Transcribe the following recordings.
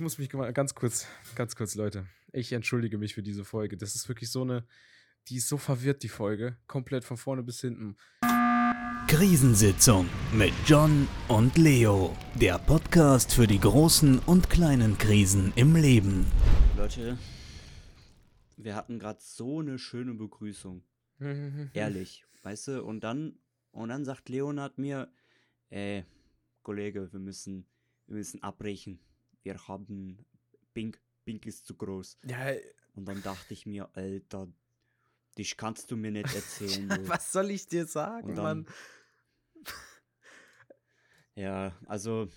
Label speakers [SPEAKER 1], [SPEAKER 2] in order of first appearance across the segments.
[SPEAKER 1] ich muss mich ganz kurz, ganz kurz, Leute. Ich entschuldige mich für diese Folge. Das ist wirklich so eine, die ist so verwirrt, die Folge. Komplett von vorne bis hinten.
[SPEAKER 2] Krisensitzung mit John und Leo. Der Podcast für die großen und kleinen Krisen im Leben.
[SPEAKER 3] Leute, wir hatten gerade so eine schöne Begrüßung. Ehrlich, weißt du? Und dann, und dann sagt Leonard mir, ey, Kollege, wir müssen, wir müssen abbrechen. Wir haben, Pink, Pink ist zu groß.
[SPEAKER 1] Ja,
[SPEAKER 3] Und dann dachte ich mir, Alter, dich kannst du mir nicht erzählen.
[SPEAKER 1] was soll ich dir sagen,
[SPEAKER 3] dann-
[SPEAKER 1] Mann?
[SPEAKER 3] Ja, also,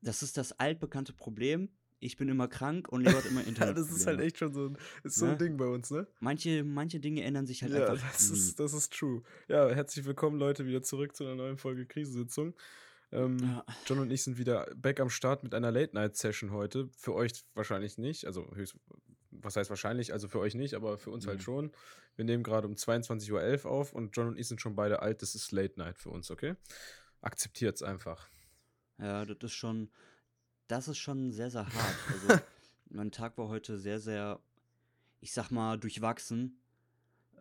[SPEAKER 3] das ist das altbekannte Problem. Ich bin immer krank und Leo hat immer
[SPEAKER 1] Ja,
[SPEAKER 3] Internet.
[SPEAKER 1] das ist halt echt schon so ein, ist so ein
[SPEAKER 3] Ne?
[SPEAKER 1] Ding bei uns, ne?
[SPEAKER 3] Manche, manche Dinge ändern sich halt
[SPEAKER 1] Ja,
[SPEAKER 3] einfach.
[SPEAKER 1] das
[SPEAKER 3] nie.
[SPEAKER 1] ist, das ist true. Ja, herzlich willkommen, Leute, wieder zurück zu einer neuen Folge Krisensitzung. Ähm,
[SPEAKER 3] Ja.
[SPEAKER 1] John und ich sind wieder back am Start mit einer Late-Night-Session heute. Für euch wahrscheinlich nicht. Also, höchst, was heißt wahrscheinlich? Also für euch nicht, aber für uns halt
[SPEAKER 3] Mhm.
[SPEAKER 1] schon. Wir nehmen gerade um 22.11 Uhr auf und John und ich sind schon beide alt. Das ist Late-Night für uns, okay? Akzeptiert's einfach.
[SPEAKER 3] Ja, das ist schon, das ist schon sehr, sehr hart. Also, mein Tag war heute sehr, sehr, ich sag mal, durchwachsen.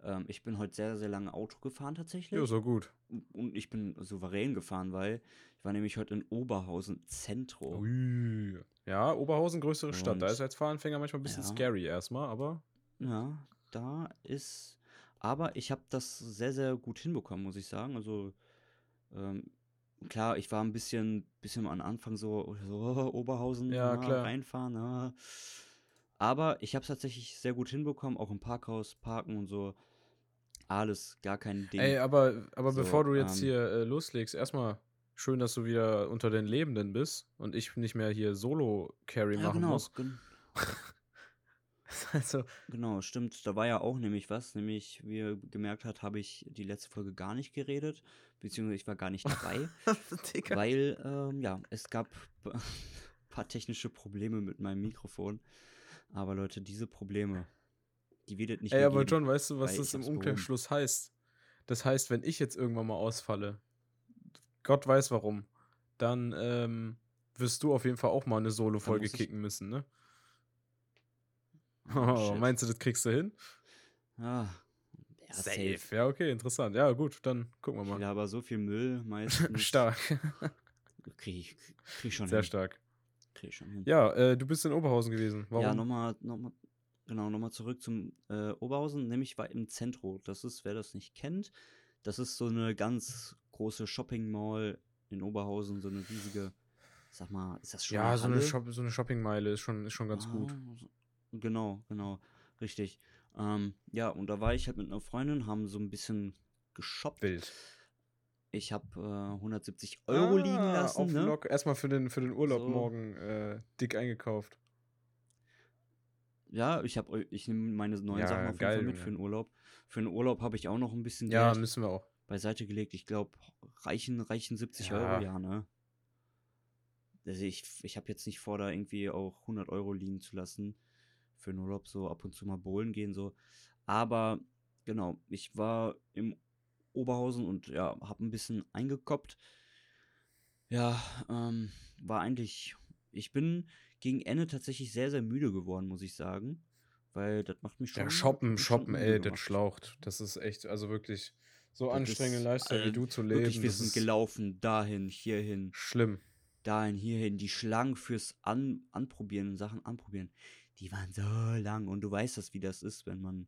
[SPEAKER 3] Ähm, ich bin heute sehr, sehr lange Auto gefahren tatsächlich.
[SPEAKER 1] Ja, so gut.
[SPEAKER 3] Und ich bin souverän gefahren, weil ich war nämlich heute in Oberhausen Zentrum.
[SPEAKER 1] Ui. Ja, Oberhausen, größere Stadt. Da
[SPEAKER 3] Und-
[SPEAKER 1] ist als Fahranfänger manchmal ein bisschen
[SPEAKER 3] Ja.
[SPEAKER 1] scary erstmal, aber
[SPEAKER 3] Ja, da ist. Aber ich habe das sehr, sehr gut hinbekommen, muss ich sagen. Also, ähm, klar, ich war ein bisschen, bisschen am Anfang so, so Oberhausen
[SPEAKER 1] Ja,
[SPEAKER 3] na,
[SPEAKER 1] klar.
[SPEAKER 3] reinfahren. Na. Aber ich habe es tatsächlich sehr gut hinbekommen, auch im Parkhaus parken und so. Alles, gar kein Ding.
[SPEAKER 1] Ey, aber, aber
[SPEAKER 3] So,
[SPEAKER 1] bevor du jetzt
[SPEAKER 3] ähm,
[SPEAKER 1] hier äh, loslegst, erstmal schön, dass du wieder unter den Lebenden bist und ich nicht mehr hier Solo-Carry
[SPEAKER 3] ja,
[SPEAKER 1] machen
[SPEAKER 3] genau,
[SPEAKER 1] muss.
[SPEAKER 3] gen
[SPEAKER 1] Also,
[SPEAKER 3] genau, stimmt. Da war ja auch nämlich was. Nämlich, wie ihr gemerkt habt, habe ich die letzte Folge gar nicht geredet. Beziehungsweise ich war gar nicht dabei. Weil, ähm, ja, es gab ein paar technische Probleme mit meinem Mikrofon. Aber Leute, diese Probleme, die wird nicht
[SPEAKER 1] Ey, aber
[SPEAKER 3] geben.
[SPEAKER 1] John, weißt du, was das im
[SPEAKER 3] hab's behoben.
[SPEAKER 1] Umkehrschluss heißt? Das heißt, wenn ich jetzt irgendwann mal ausfalle, Gott weiß warum, dann ähm, wirst du auf jeden Fall auch mal eine Solo-Folge kicken müssen, ne?
[SPEAKER 3] Oh,
[SPEAKER 1] Oh, meinst du, das kriegst du hin?
[SPEAKER 3] Ah, ja, safe.
[SPEAKER 1] Ja, okay, interessant. Ja, gut, dann gucken wir mal.
[SPEAKER 3] aber so viel Müll meistens.
[SPEAKER 1] Stark.
[SPEAKER 3] Krieg ich, krieg ich schon
[SPEAKER 1] Sehr
[SPEAKER 3] hin.
[SPEAKER 1] stark.
[SPEAKER 3] Krieg ich schon hin.
[SPEAKER 1] Ja, äh, du bist in Oberhausen gewesen. Warum?
[SPEAKER 3] Ja, nochmal, nochmal, genau, nochmal zurück zum äh, Oberhausen. Nämlich war im Zentro. Das ist, wer das nicht kennt, das ist so eine ganz große Shopping Mall in Oberhausen, so eine riesige, sag mal, ist das schon
[SPEAKER 1] ja, so eine? Shop so eine Shoppingmeile ist schon, ist schon ganz gut.
[SPEAKER 3] Ah, so- Genau, genau, richtig. Ähm, ja, und da war ich halt mit einer Freundin, haben so ein bisschen geshoppt.
[SPEAKER 1] Wild.
[SPEAKER 3] Ich habe äh, 170 Euro liegen
[SPEAKER 1] Ah,
[SPEAKER 3] lassen,
[SPEAKER 1] Auf
[SPEAKER 3] ne?
[SPEAKER 1] Lock. Erstmal für den, für den Urlaub
[SPEAKER 3] So.
[SPEAKER 1] morgen äh, dick eingekauft.
[SPEAKER 3] Ja, ich habe, ich nehme meine neuen
[SPEAKER 1] Ja,
[SPEAKER 3] Sachen auf jeden
[SPEAKER 1] geil,
[SPEAKER 3] Fall mit
[SPEAKER 1] Junge.
[SPEAKER 3] für den Urlaub. Für den Urlaub habe ich auch noch ein bisschen
[SPEAKER 1] Ja,
[SPEAKER 3] Geld
[SPEAKER 1] müssen wir auch.
[SPEAKER 3] beiseite gelegt. Ich glaube, reichen, reichen 70
[SPEAKER 1] Ja.
[SPEAKER 3] Euro, ja, ne? Also ich, ich habe jetzt nicht vor, da irgendwie auch 100 Euro liegen zu lassen für den Urlaub, so ab und zu mal bowlen gehen, so. Aber, genau, ich war im Oberhausen und ja, habe ein bisschen eingekoppt. Ja, ähm, war eigentlich, ich bin gegen Ende tatsächlich sehr, sehr müde geworden, muss ich sagen. Weil das macht mich schon.
[SPEAKER 1] Ja, shoppen, shoppen, ey, das schlaucht. Das ist echt, also wirklich so
[SPEAKER 3] Das
[SPEAKER 1] anstrengende Lifestyle wie du zu leben.
[SPEAKER 3] Wirklich, wir sind gelaufen, dahin, hierhin,
[SPEAKER 1] schlimm.
[SPEAKER 3] dahin, hierhin. Die Schlangen fürs An Anprobieren, Sachen anprobieren, die waren so lang. Und du weißt das, wie das ist, wenn man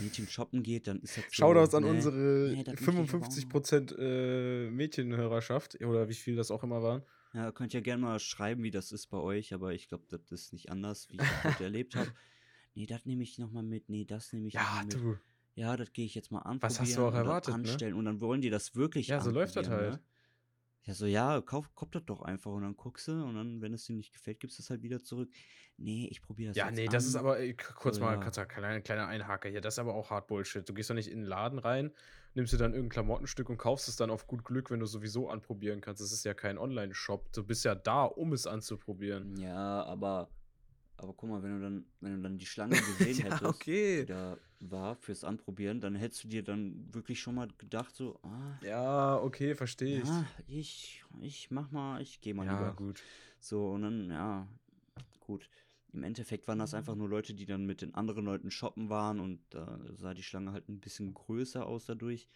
[SPEAKER 3] Mädchen shoppen geht, dann ist das so.
[SPEAKER 1] Shoutouts an
[SPEAKER 3] nee,
[SPEAKER 1] unsere
[SPEAKER 3] nee, das möchte ich aber auch.
[SPEAKER 1] 55% äh, Mädchenhörerschaft oder wie viel das auch immer waren.
[SPEAKER 3] Ja, könnt ihr gerne mal schreiben, wie das ist bei euch, aber ich glaube, das ist nicht anders, wie ich das heute erlebt habe. Nee, das nehme ich nochmal mit. Nee, das nehme ich
[SPEAKER 1] Ja,
[SPEAKER 3] mal mit.
[SPEAKER 1] du.
[SPEAKER 3] Ja, das gehe ich jetzt mal anprobieren.
[SPEAKER 1] Was hast du auch erwartet, ne?
[SPEAKER 3] anstellen. Und dann wollen die das wirklich
[SPEAKER 1] Ja, so läuft das
[SPEAKER 3] anprobieren,
[SPEAKER 1] halt.
[SPEAKER 3] Ne? Ja, so, ja, kauf, kauf das doch einfach und dann guckst du und dann, wenn es dir nicht gefällt, gibst du es halt wieder zurück. Nee, ich probiere das
[SPEAKER 1] Ja,
[SPEAKER 3] jetzt
[SPEAKER 1] nee, das ist
[SPEAKER 3] an.
[SPEAKER 1] aber, k- kurz
[SPEAKER 3] So,
[SPEAKER 1] mal,
[SPEAKER 3] ja.
[SPEAKER 1] kleiner, kleiner Einhaker hier, das ist aber auch hart Bullshit. Du gehst doch nicht in den Laden rein, nimmst dir dann irgendein Klamottenstück und kaufst es dann auf gut Glück, wenn du sowieso anprobieren kannst. Das ist ja kein Online-Shop. Du bist ja da, um es anzuprobieren.
[SPEAKER 3] Ja, aber, aber guck mal, wenn du dann, wenn du dann die Schlange gesehen hättest, die da war fürs Anprobieren, dann hättest du dir dann wirklich schon mal gedacht, so, ah,
[SPEAKER 1] Ja, okay, verstehe ich.
[SPEAKER 3] ja, ich, ich mach mal, ich geh mal
[SPEAKER 1] Ja,
[SPEAKER 3] lieber.
[SPEAKER 1] gut.
[SPEAKER 3] So, und dann, ja, gut. Im Endeffekt waren das einfach nur Leute, die dann mit den anderen Leuten shoppen waren und da sah die Schlange halt ein bisschen größer aus dadurch.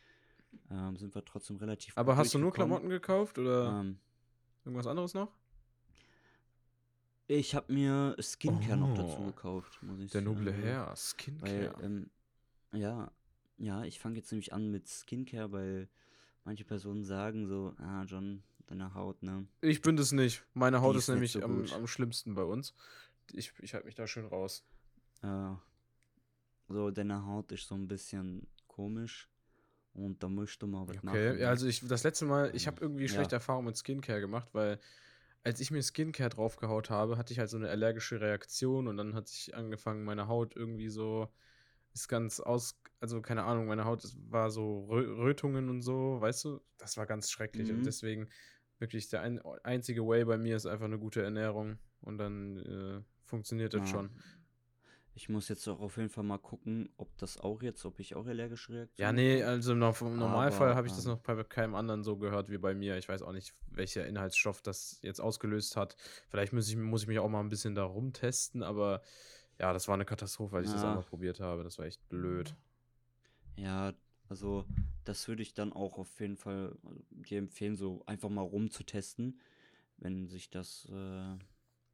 [SPEAKER 3] Ähm, sind wir trotzdem relativ
[SPEAKER 1] Aber hast du nur. Klamotten gekauft oder
[SPEAKER 3] Ähm,
[SPEAKER 1] irgendwas anderes noch?
[SPEAKER 3] ich habe mir Skincare noch dazu
[SPEAKER 1] Oh,
[SPEAKER 3] gekauft, muss ich
[SPEAKER 1] Der noble
[SPEAKER 3] sagen.
[SPEAKER 1] Herr,
[SPEAKER 3] Weil,
[SPEAKER 1] Skincare.
[SPEAKER 3] ähm, ja, ja, ich fange jetzt nämlich an mit Skincare, weil manche Personen sagen so, ah, John, deine Haut, ne?
[SPEAKER 1] Ich bin das nicht. Meine Haut
[SPEAKER 3] Die
[SPEAKER 1] ist
[SPEAKER 3] ist
[SPEAKER 1] nämlich
[SPEAKER 3] so
[SPEAKER 1] am, am schlimmsten bei uns. Ich, ich halte mich da schön raus.
[SPEAKER 3] Äh, so, deine Haut ist so ein bisschen komisch und da musst du mal was machen.
[SPEAKER 1] Okay, ja,
[SPEAKER 3] ne?
[SPEAKER 1] also ich das letzte Mal, ich habe
[SPEAKER 3] Ähm,
[SPEAKER 1] irgendwie
[SPEAKER 3] ja.
[SPEAKER 1] schlechte Erfahrungen mit Skincare gemacht, weil als ich mir Skincare draufgehaut habe, hatte ich halt so eine allergische Reaktion und dann hat sich angefangen, meine Haut irgendwie so ist ganz aus, also keine Ahnung, meine Haut war so Rö Rötungen und so, weißt du? Das war ganz schrecklich und
[SPEAKER 3] Mhm.
[SPEAKER 1] deswegen wirklich der ein, einzige Way bei mir ist einfach eine gute Ernährung und dann äh, funktioniert das
[SPEAKER 3] Ja.
[SPEAKER 1] schon.
[SPEAKER 3] Ich muss jetzt auch auf jeden Fall mal gucken, ob das auch jetzt, ob ich auch allergische
[SPEAKER 1] Ja,
[SPEAKER 3] Reaktionen
[SPEAKER 1] nee, also im im Normalfall habe ich das noch bei keinem anderen so gehört wie bei mir. Ich weiß auch nicht, welcher Inhaltsstoff das jetzt ausgelöst hat. Vielleicht muss ich, muss ich mich auch mal ein bisschen da rumtesten, aber ja, das war eine Katastrophe, als ich das
[SPEAKER 3] Ja.
[SPEAKER 1] einmal probiert habe. Das war echt blöd.
[SPEAKER 3] Ja, also das würde ich dann auch auf jeden Fall äh, dir empfehlen, so einfach mal rumzutesten. Wenn sich das äh,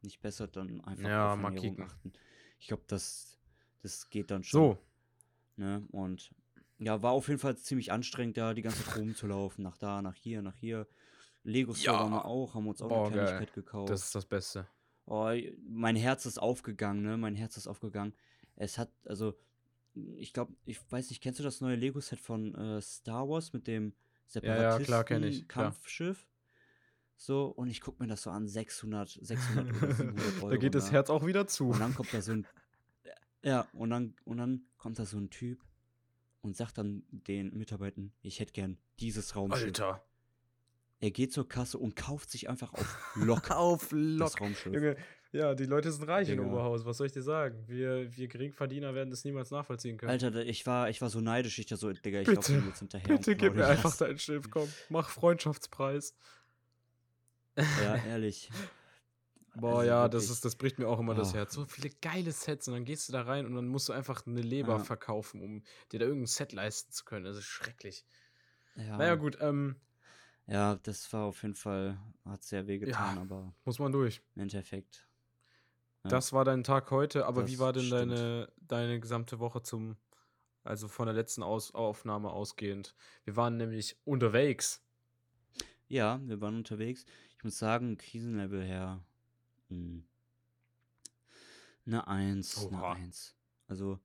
[SPEAKER 3] nicht bessert, dann einfach
[SPEAKER 1] Ja,
[SPEAKER 3] auf
[SPEAKER 1] mal
[SPEAKER 3] Ernährung achten. Ich glaube, das, das geht dann schon.
[SPEAKER 1] So,
[SPEAKER 3] Ne? Und ja, war auf jeden Fall ziemlich anstrengend, da die ganze Zeit rumzulaufen. Nach da, nach hier, nach hier. Lego Store waren wir
[SPEAKER 1] Ja.
[SPEAKER 3] auch, haben uns auch
[SPEAKER 1] Boah,
[SPEAKER 3] eine
[SPEAKER 1] geil.
[SPEAKER 3] Kleinigkeit gekauft.
[SPEAKER 1] das ist das Beste.
[SPEAKER 3] Oh, mein Herz ist aufgegangen, ne? Mein Herz ist aufgegangen. Es hat, also, ich glaube, ich weiß nicht, kennst du das neue Lego-Set von äh, Star Wars mit dem
[SPEAKER 1] Ja, ja.
[SPEAKER 3] Kampfschiff? So, und ich gucke mir das so an, 600, 600 oder 700 Euro.
[SPEAKER 1] da geht das? Herz auch wieder zu.
[SPEAKER 3] Und dann kommt da so ein, ja, und dann, und dann kommt da so ein Typ und sagt dann den Mitarbeitern, ich hätte gern dieses Raumschiff.
[SPEAKER 1] Alter.
[SPEAKER 3] Er geht zur Kasse und kauft sich einfach auf Lock
[SPEAKER 1] Auf
[SPEAKER 3] das
[SPEAKER 1] Lock.
[SPEAKER 3] Raumschiff.
[SPEAKER 1] Junge, ja, die Leute sind reich in
[SPEAKER 3] Digga.
[SPEAKER 1] Oberhaus. Was soll ich dir sagen? Wir, wir Geringverdiener werden das niemals nachvollziehen können.
[SPEAKER 3] Alter, ich war, ich war so neidisch, ich da so, Digga, ich laufe jetzt hinterher.
[SPEAKER 1] Bitte gib mir einfach
[SPEAKER 3] das.
[SPEAKER 1] dein Schiff, komm. Mach Freundschaftspreis.
[SPEAKER 3] Ja, ehrlich.
[SPEAKER 1] Boah,
[SPEAKER 3] Also
[SPEAKER 1] ja, das ist, das bricht mir auch immer das
[SPEAKER 3] Ah.
[SPEAKER 1] Herz. So viele geile Sets und dann gehst du da rein und dann musst du einfach eine Leber
[SPEAKER 3] Ja.
[SPEAKER 1] verkaufen, um dir da irgendein Set leisten zu können. Das ist schrecklich.
[SPEAKER 3] Ja,
[SPEAKER 1] Naja, gut, ähm,
[SPEAKER 3] ja, das war auf jeden Fall, hat sehr wehgetan, aber
[SPEAKER 1] muss man durch.
[SPEAKER 3] im Endeffekt. Ja.
[SPEAKER 1] Das war dein Tag heute, aber wie
[SPEAKER 3] Das
[SPEAKER 1] war denn
[SPEAKER 3] stimmt.
[SPEAKER 1] deine, deine gesamte Woche zum, also von der letzten Aus Aufnahme ausgehend? Wir waren nämlich unterwegs.
[SPEAKER 3] Ja, wir waren unterwegs. Ich muss sagen, Krisenlevel her, mh, eine Eins, eine
[SPEAKER 1] Oha.
[SPEAKER 3] Eins. Also,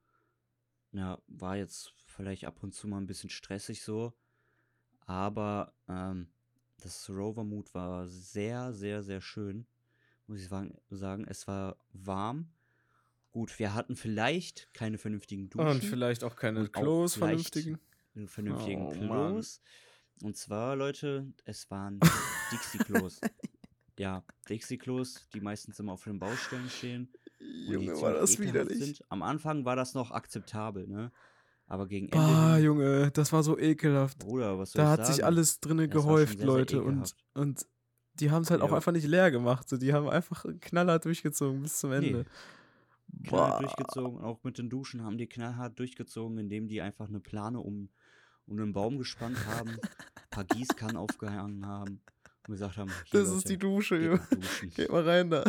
[SPEAKER 3] ja, war jetzt vielleicht ab und zu mal ein bisschen stressig so, aber ähm, das Rover-Mood war sehr, sehr, sehr schön, muss ich sagen. Es war warm. Gut, wir hatten vielleicht keine vernünftigen Duschen.
[SPEAKER 1] Und vielleicht auch keine
[SPEAKER 3] Und auch
[SPEAKER 1] Klos
[SPEAKER 3] vielleicht
[SPEAKER 1] vernünftigen.
[SPEAKER 3] vernünftigen
[SPEAKER 1] Oh, Mann.
[SPEAKER 3] Klos. Und zwar, Leute, es waren Dixie-Klos. ja, Dixie-Klos, die meistens immer auf den Baustellen stehen. und die ziemlich ekelhaft Sind. Am Anfang war das noch akzeptabel, ne? Aber gegen Ende. Hin,
[SPEAKER 1] Junge, das war so ekelhaft.
[SPEAKER 3] Bruder, was soll
[SPEAKER 1] Da hat sich
[SPEAKER 3] sagen?
[SPEAKER 1] alles drinne gehäuft,
[SPEAKER 3] sehr, sehr
[SPEAKER 1] Leute. Und,
[SPEAKER 3] ekelhaft.
[SPEAKER 1] und die haben es halt auch
[SPEAKER 3] Ja.
[SPEAKER 1] einfach nicht leer gemacht. So, die haben einfach knallhart durchgezogen bis zum
[SPEAKER 3] Nee.
[SPEAKER 1] Ende.
[SPEAKER 3] knallhart durchgezogen. Auch mit den Duschen haben die knallhart durchgezogen, indem die einfach eine Plane um, um einen Baum gespannt haben, ein paar Gießkannen aufgehangen haben und gesagt haben,
[SPEAKER 1] Das ist
[SPEAKER 3] Leute,
[SPEAKER 1] die Dusche,
[SPEAKER 3] geht.
[SPEAKER 1] Geht mal rein da.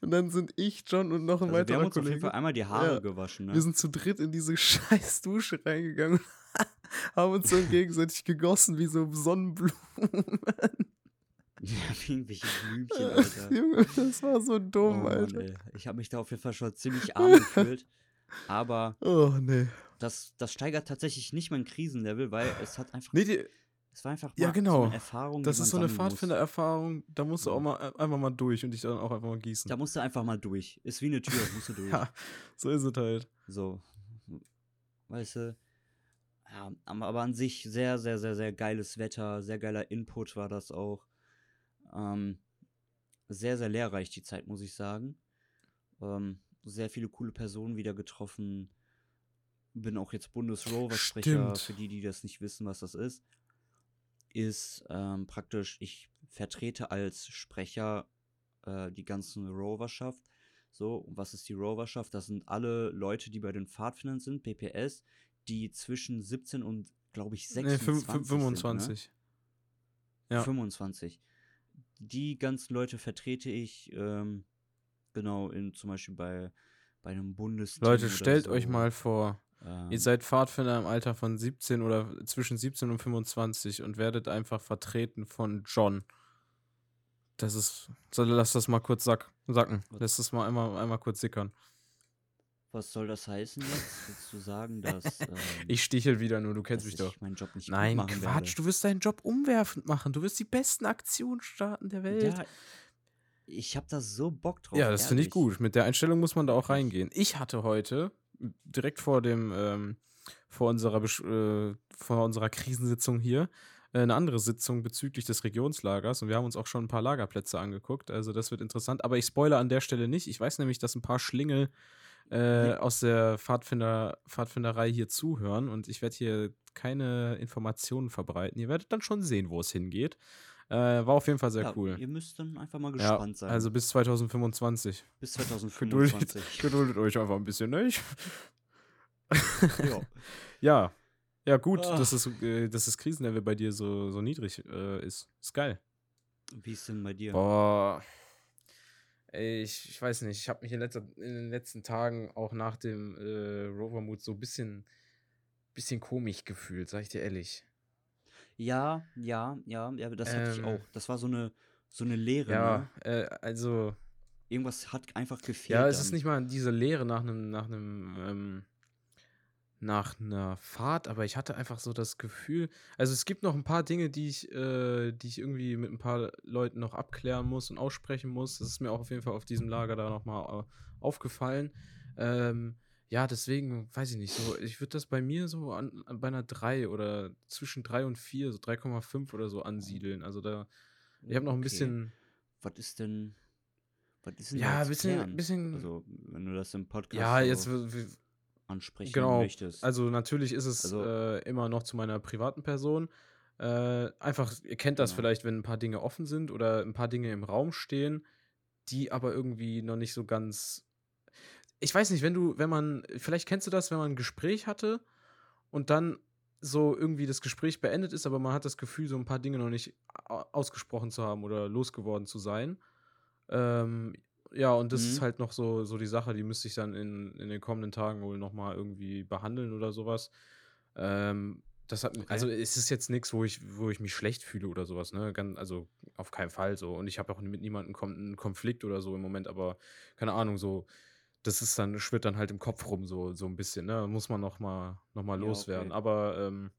[SPEAKER 1] Und dann sind ich, John und noch ein
[SPEAKER 3] Also wir
[SPEAKER 1] weiterer
[SPEAKER 3] haben uns auf jeden. Fall einmal die Haare
[SPEAKER 1] Ja.
[SPEAKER 3] gewaschen, ne?
[SPEAKER 1] Wir sind zu dritt in diese scheiß Dusche reingegangen und haben uns so gegenseitig gegossen wie so Sonnenblumen.
[SPEAKER 3] Ja, wie irgendwelche Blümchen, Alter.
[SPEAKER 1] Junge, das war so
[SPEAKER 3] Oh
[SPEAKER 1] dumm,
[SPEAKER 3] Mann,
[SPEAKER 1] Alter.
[SPEAKER 3] ey. Ich habe mich da auf jeden Fall schon ziemlich arm gefühlt. Aber
[SPEAKER 1] Oh, nee.
[SPEAKER 3] das, das steigert tatsächlich nicht mein Krisenlevel, weil es hat einfach.
[SPEAKER 1] Nee, die,
[SPEAKER 3] es war einfach
[SPEAKER 1] Ja, genau.
[SPEAKER 3] so eine Erfahrung.
[SPEAKER 1] das ist so eine. Pfadfindererfahrung, da musst du auch mal äh, einfach mal durch und dich dann auch einfach mal gießen.
[SPEAKER 3] Da musst du einfach mal durch. Ist wie eine Tür, musst du durch.
[SPEAKER 1] Ja, so ist es halt.
[SPEAKER 3] So. Weißt du? Ja, aber an sich sehr, sehr, sehr, sehr geiles Wetter, sehr geiler Input war das auch. Ähm, sehr, sehr lehrreich die Zeit, muss ich sagen. Ähm, sehr viele coole Personen wieder getroffen. Bin auch jetzt Bundesrover-Sprecher, für die, die das nicht wissen, was das ist. Ist ähm, praktisch, ich vertrete als Sprecher äh, die ganzen Roverschaft. So, und was ist die Roverschaft? Das sind alle Leute, die bei den Pfadfindern sind, PPS, die zwischen 17 und, glaube ich,
[SPEAKER 1] Nee,
[SPEAKER 3] 26
[SPEAKER 1] fün- fün-
[SPEAKER 3] sind, ne?
[SPEAKER 1] 25. Ja.
[SPEAKER 3] 25. Die ganzen Leute vertrete ich, ähm, genau, in, zum Beispiel bei, bei einem Bundesteam
[SPEAKER 1] Leute, stellt
[SPEAKER 3] so.
[SPEAKER 1] euch mal vor,
[SPEAKER 3] ähm,
[SPEAKER 1] ihr seid Pfadfinder im Alter von 17 oder zwischen 17 und 25 und werdet einfach vertreten von John. Das ist. So, lass das mal kurz sack, sacken. Lass das mal einmal, einmal kurz sickern.
[SPEAKER 3] Was soll das heißen jetzt? Willst du sagen, dass, ähm,
[SPEAKER 1] Ich stichel wieder nur, du kennst mich doch.
[SPEAKER 3] meinen Job nicht
[SPEAKER 1] Nein, Quatsch,
[SPEAKER 3] werde?
[SPEAKER 1] du wirst deinen Job umwerfend machen. Du wirst die besten Aktionen starten der Welt.
[SPEAKER 3] Ja, ich habe da so Bock drauf.
[SPEAKER 1] Ja, das finde ich gut. Mit der Einstellung muss man da auch reingehen. Ich hatte heute direkt vor dem ähm, vor unserer Besch äh, vor unserer Krisensitzung hier äh, eine andere Sitzung bezüglich des Regionslagers und wir haben uns auch schon ein paar Lagerplätze angeguckt. Also das wird interessant. Aber ich spoilere an der Stelle nicht. Ich weiß nämlich, dass ein paar Schlingel äh,
[SPEAKER 3] Nee.
[SPEAKER 1] aus der Pfadfinder Pfadfinderei hier zuhören und ich werde hier keine Informationen verbreiten. Ihr werdet dann schon sehen, wo es hingeht. Äh, war auf jeden Fall sehr
[SPEAKER 3] ja,
[SPEAKER 1] cool.
[SPEAKER 3] Ihr müsst dann einfach mal
[SPEAKER 1] Ja,
[SPEAKER 3] gespannt sein.
[SPEAKER 1] also bis 2025.
[SPEAKER 3] bis
[SPEAKER 1] Geduldet,
[SPEAKER 3] 2025.
[SPEAKER 1] geduldet euch einfach ein bisschen, ne?
[SPEAKER 3] Ja.
[SPEAKER 1] Ja. Ja, gut,
[SPEAKER 3] Ah.
[SPEAKER 1] dass, das, äh, dass das Krisenlevel bei dir so, so niedrig äh, ist. Ist geil.
[SPEAKER 3] Wie ist denn bei dir?
[SPEAKER 1] Boah. Ey, ich, ich weiß nicht, ich habe mich in, letzter, in den letzten Tagen auch nach dem äh, Rovermood so ein bisschen, bisschen komisch gefühlt, sag ich dir ehrlich.
[SPEAKER 3] Ja, ja, ja, ja, das hatte ich
[SPEAKER 1] Ähm.
[SPEAKER 3] auch. Das war so eine, so eine Leere.
[SPEAKER 1] Ja,
[SPEAKER 3] Ne?
[SPEAKER 1] äh, also,
[SPEAKER 3] Irgendwas hat einfach gefehlt.
[SPEAKER 1] ja, es ist
[SPEAKER 3] dann.
[SPEAKER 1] nicht mal diese Leere nach einem, nach einem, ähm, nach einer Fahrt, aber ich hatte einfach so das Gefühl, also es gibt noch ein paar Dinge, die ich, äh, die ich irgendwie mit ein paar Leuten noch abklären muss und aussprechen muss. Das ist mir auch auf jeden Fall auf diesem Lager da nochmal äh, aufgefallen. Ähm, ja, deswegen, weiß ich nicht, so, ich würde das bei mir so an, an bei einer 3 oder zwischen 3 und 4, so 3,5 oder so ansiedeln. Also da, ich habe noch ein
[SPEAKER 3] Okay.
[SPEAKER 1] bisschen,
[SPEAKER 3] Was ist denn. Was ist denn
[SPEAKER 1] ja, ein bisschen, bisschen,
[SPEAKER 3] Also, wenn du das im Podcast
[SPEAKER 1] ja,
[SPEAKER 3] so
[SPEAKER 1] jetzt, w-
[SPEAKER 3] ansprechen
[SPEAKER 1] Genau,
[SPEAKER 3] möchtest.
[SPEAKER 1] also natürlich ist es
[SPEAKER 3] Also-
[SPEAKER 1] äh, immer noch zu meiner privaten Person. Äh, einfach, ihr kennt das
[SPEAKER 3] Genau.
[SPEAKER 1] vielleicht, wenn ein paar Dinge offen sind oder ein paar Dinge im Raum stehen, die aber irgendwie noch nicht so ganz. Ich weiß nicht, wenn du, wenn man, vielleicht kennst du das, wenn man ein Gespräch hatte und dann so irgendwie das Gespräch beendet ist, aber man hat das Gefühl, so ein paar Dinge noch nicht au- ausgesprochen zu haben oder losgeworden zu sein. Ähm, ja, und das ist
[SPEAKER 3] Mhm.
[SPEAKER 1] halt noch so, so die Sache, die müsste ich dann in, in den kommenden Tagen wohl nochmal irgendwie behandeln oder sowas. Ähm, das hat,
[SPEAKER 3] Okay.
[SPEAKER 1] also es ist jetzt nichts, wo ich, wo ich mich schlecht fühle oder sowas, ne? Ganz, also auf keinen Fall so. Und ich habe auch mit niemandem einen Konflikt oder so im Moment, aber keine Ahnung, so, das ist dann, schwirrt dann halt im Kopf rum, so, so ein bisschen, ne? Muss man nochmal noch mal
[SPEAKER 3] Ja,
[SPEAKER 1] loswerden.
[SPEAKER 3] okay.
[SPEAKER 1] Aber ähm,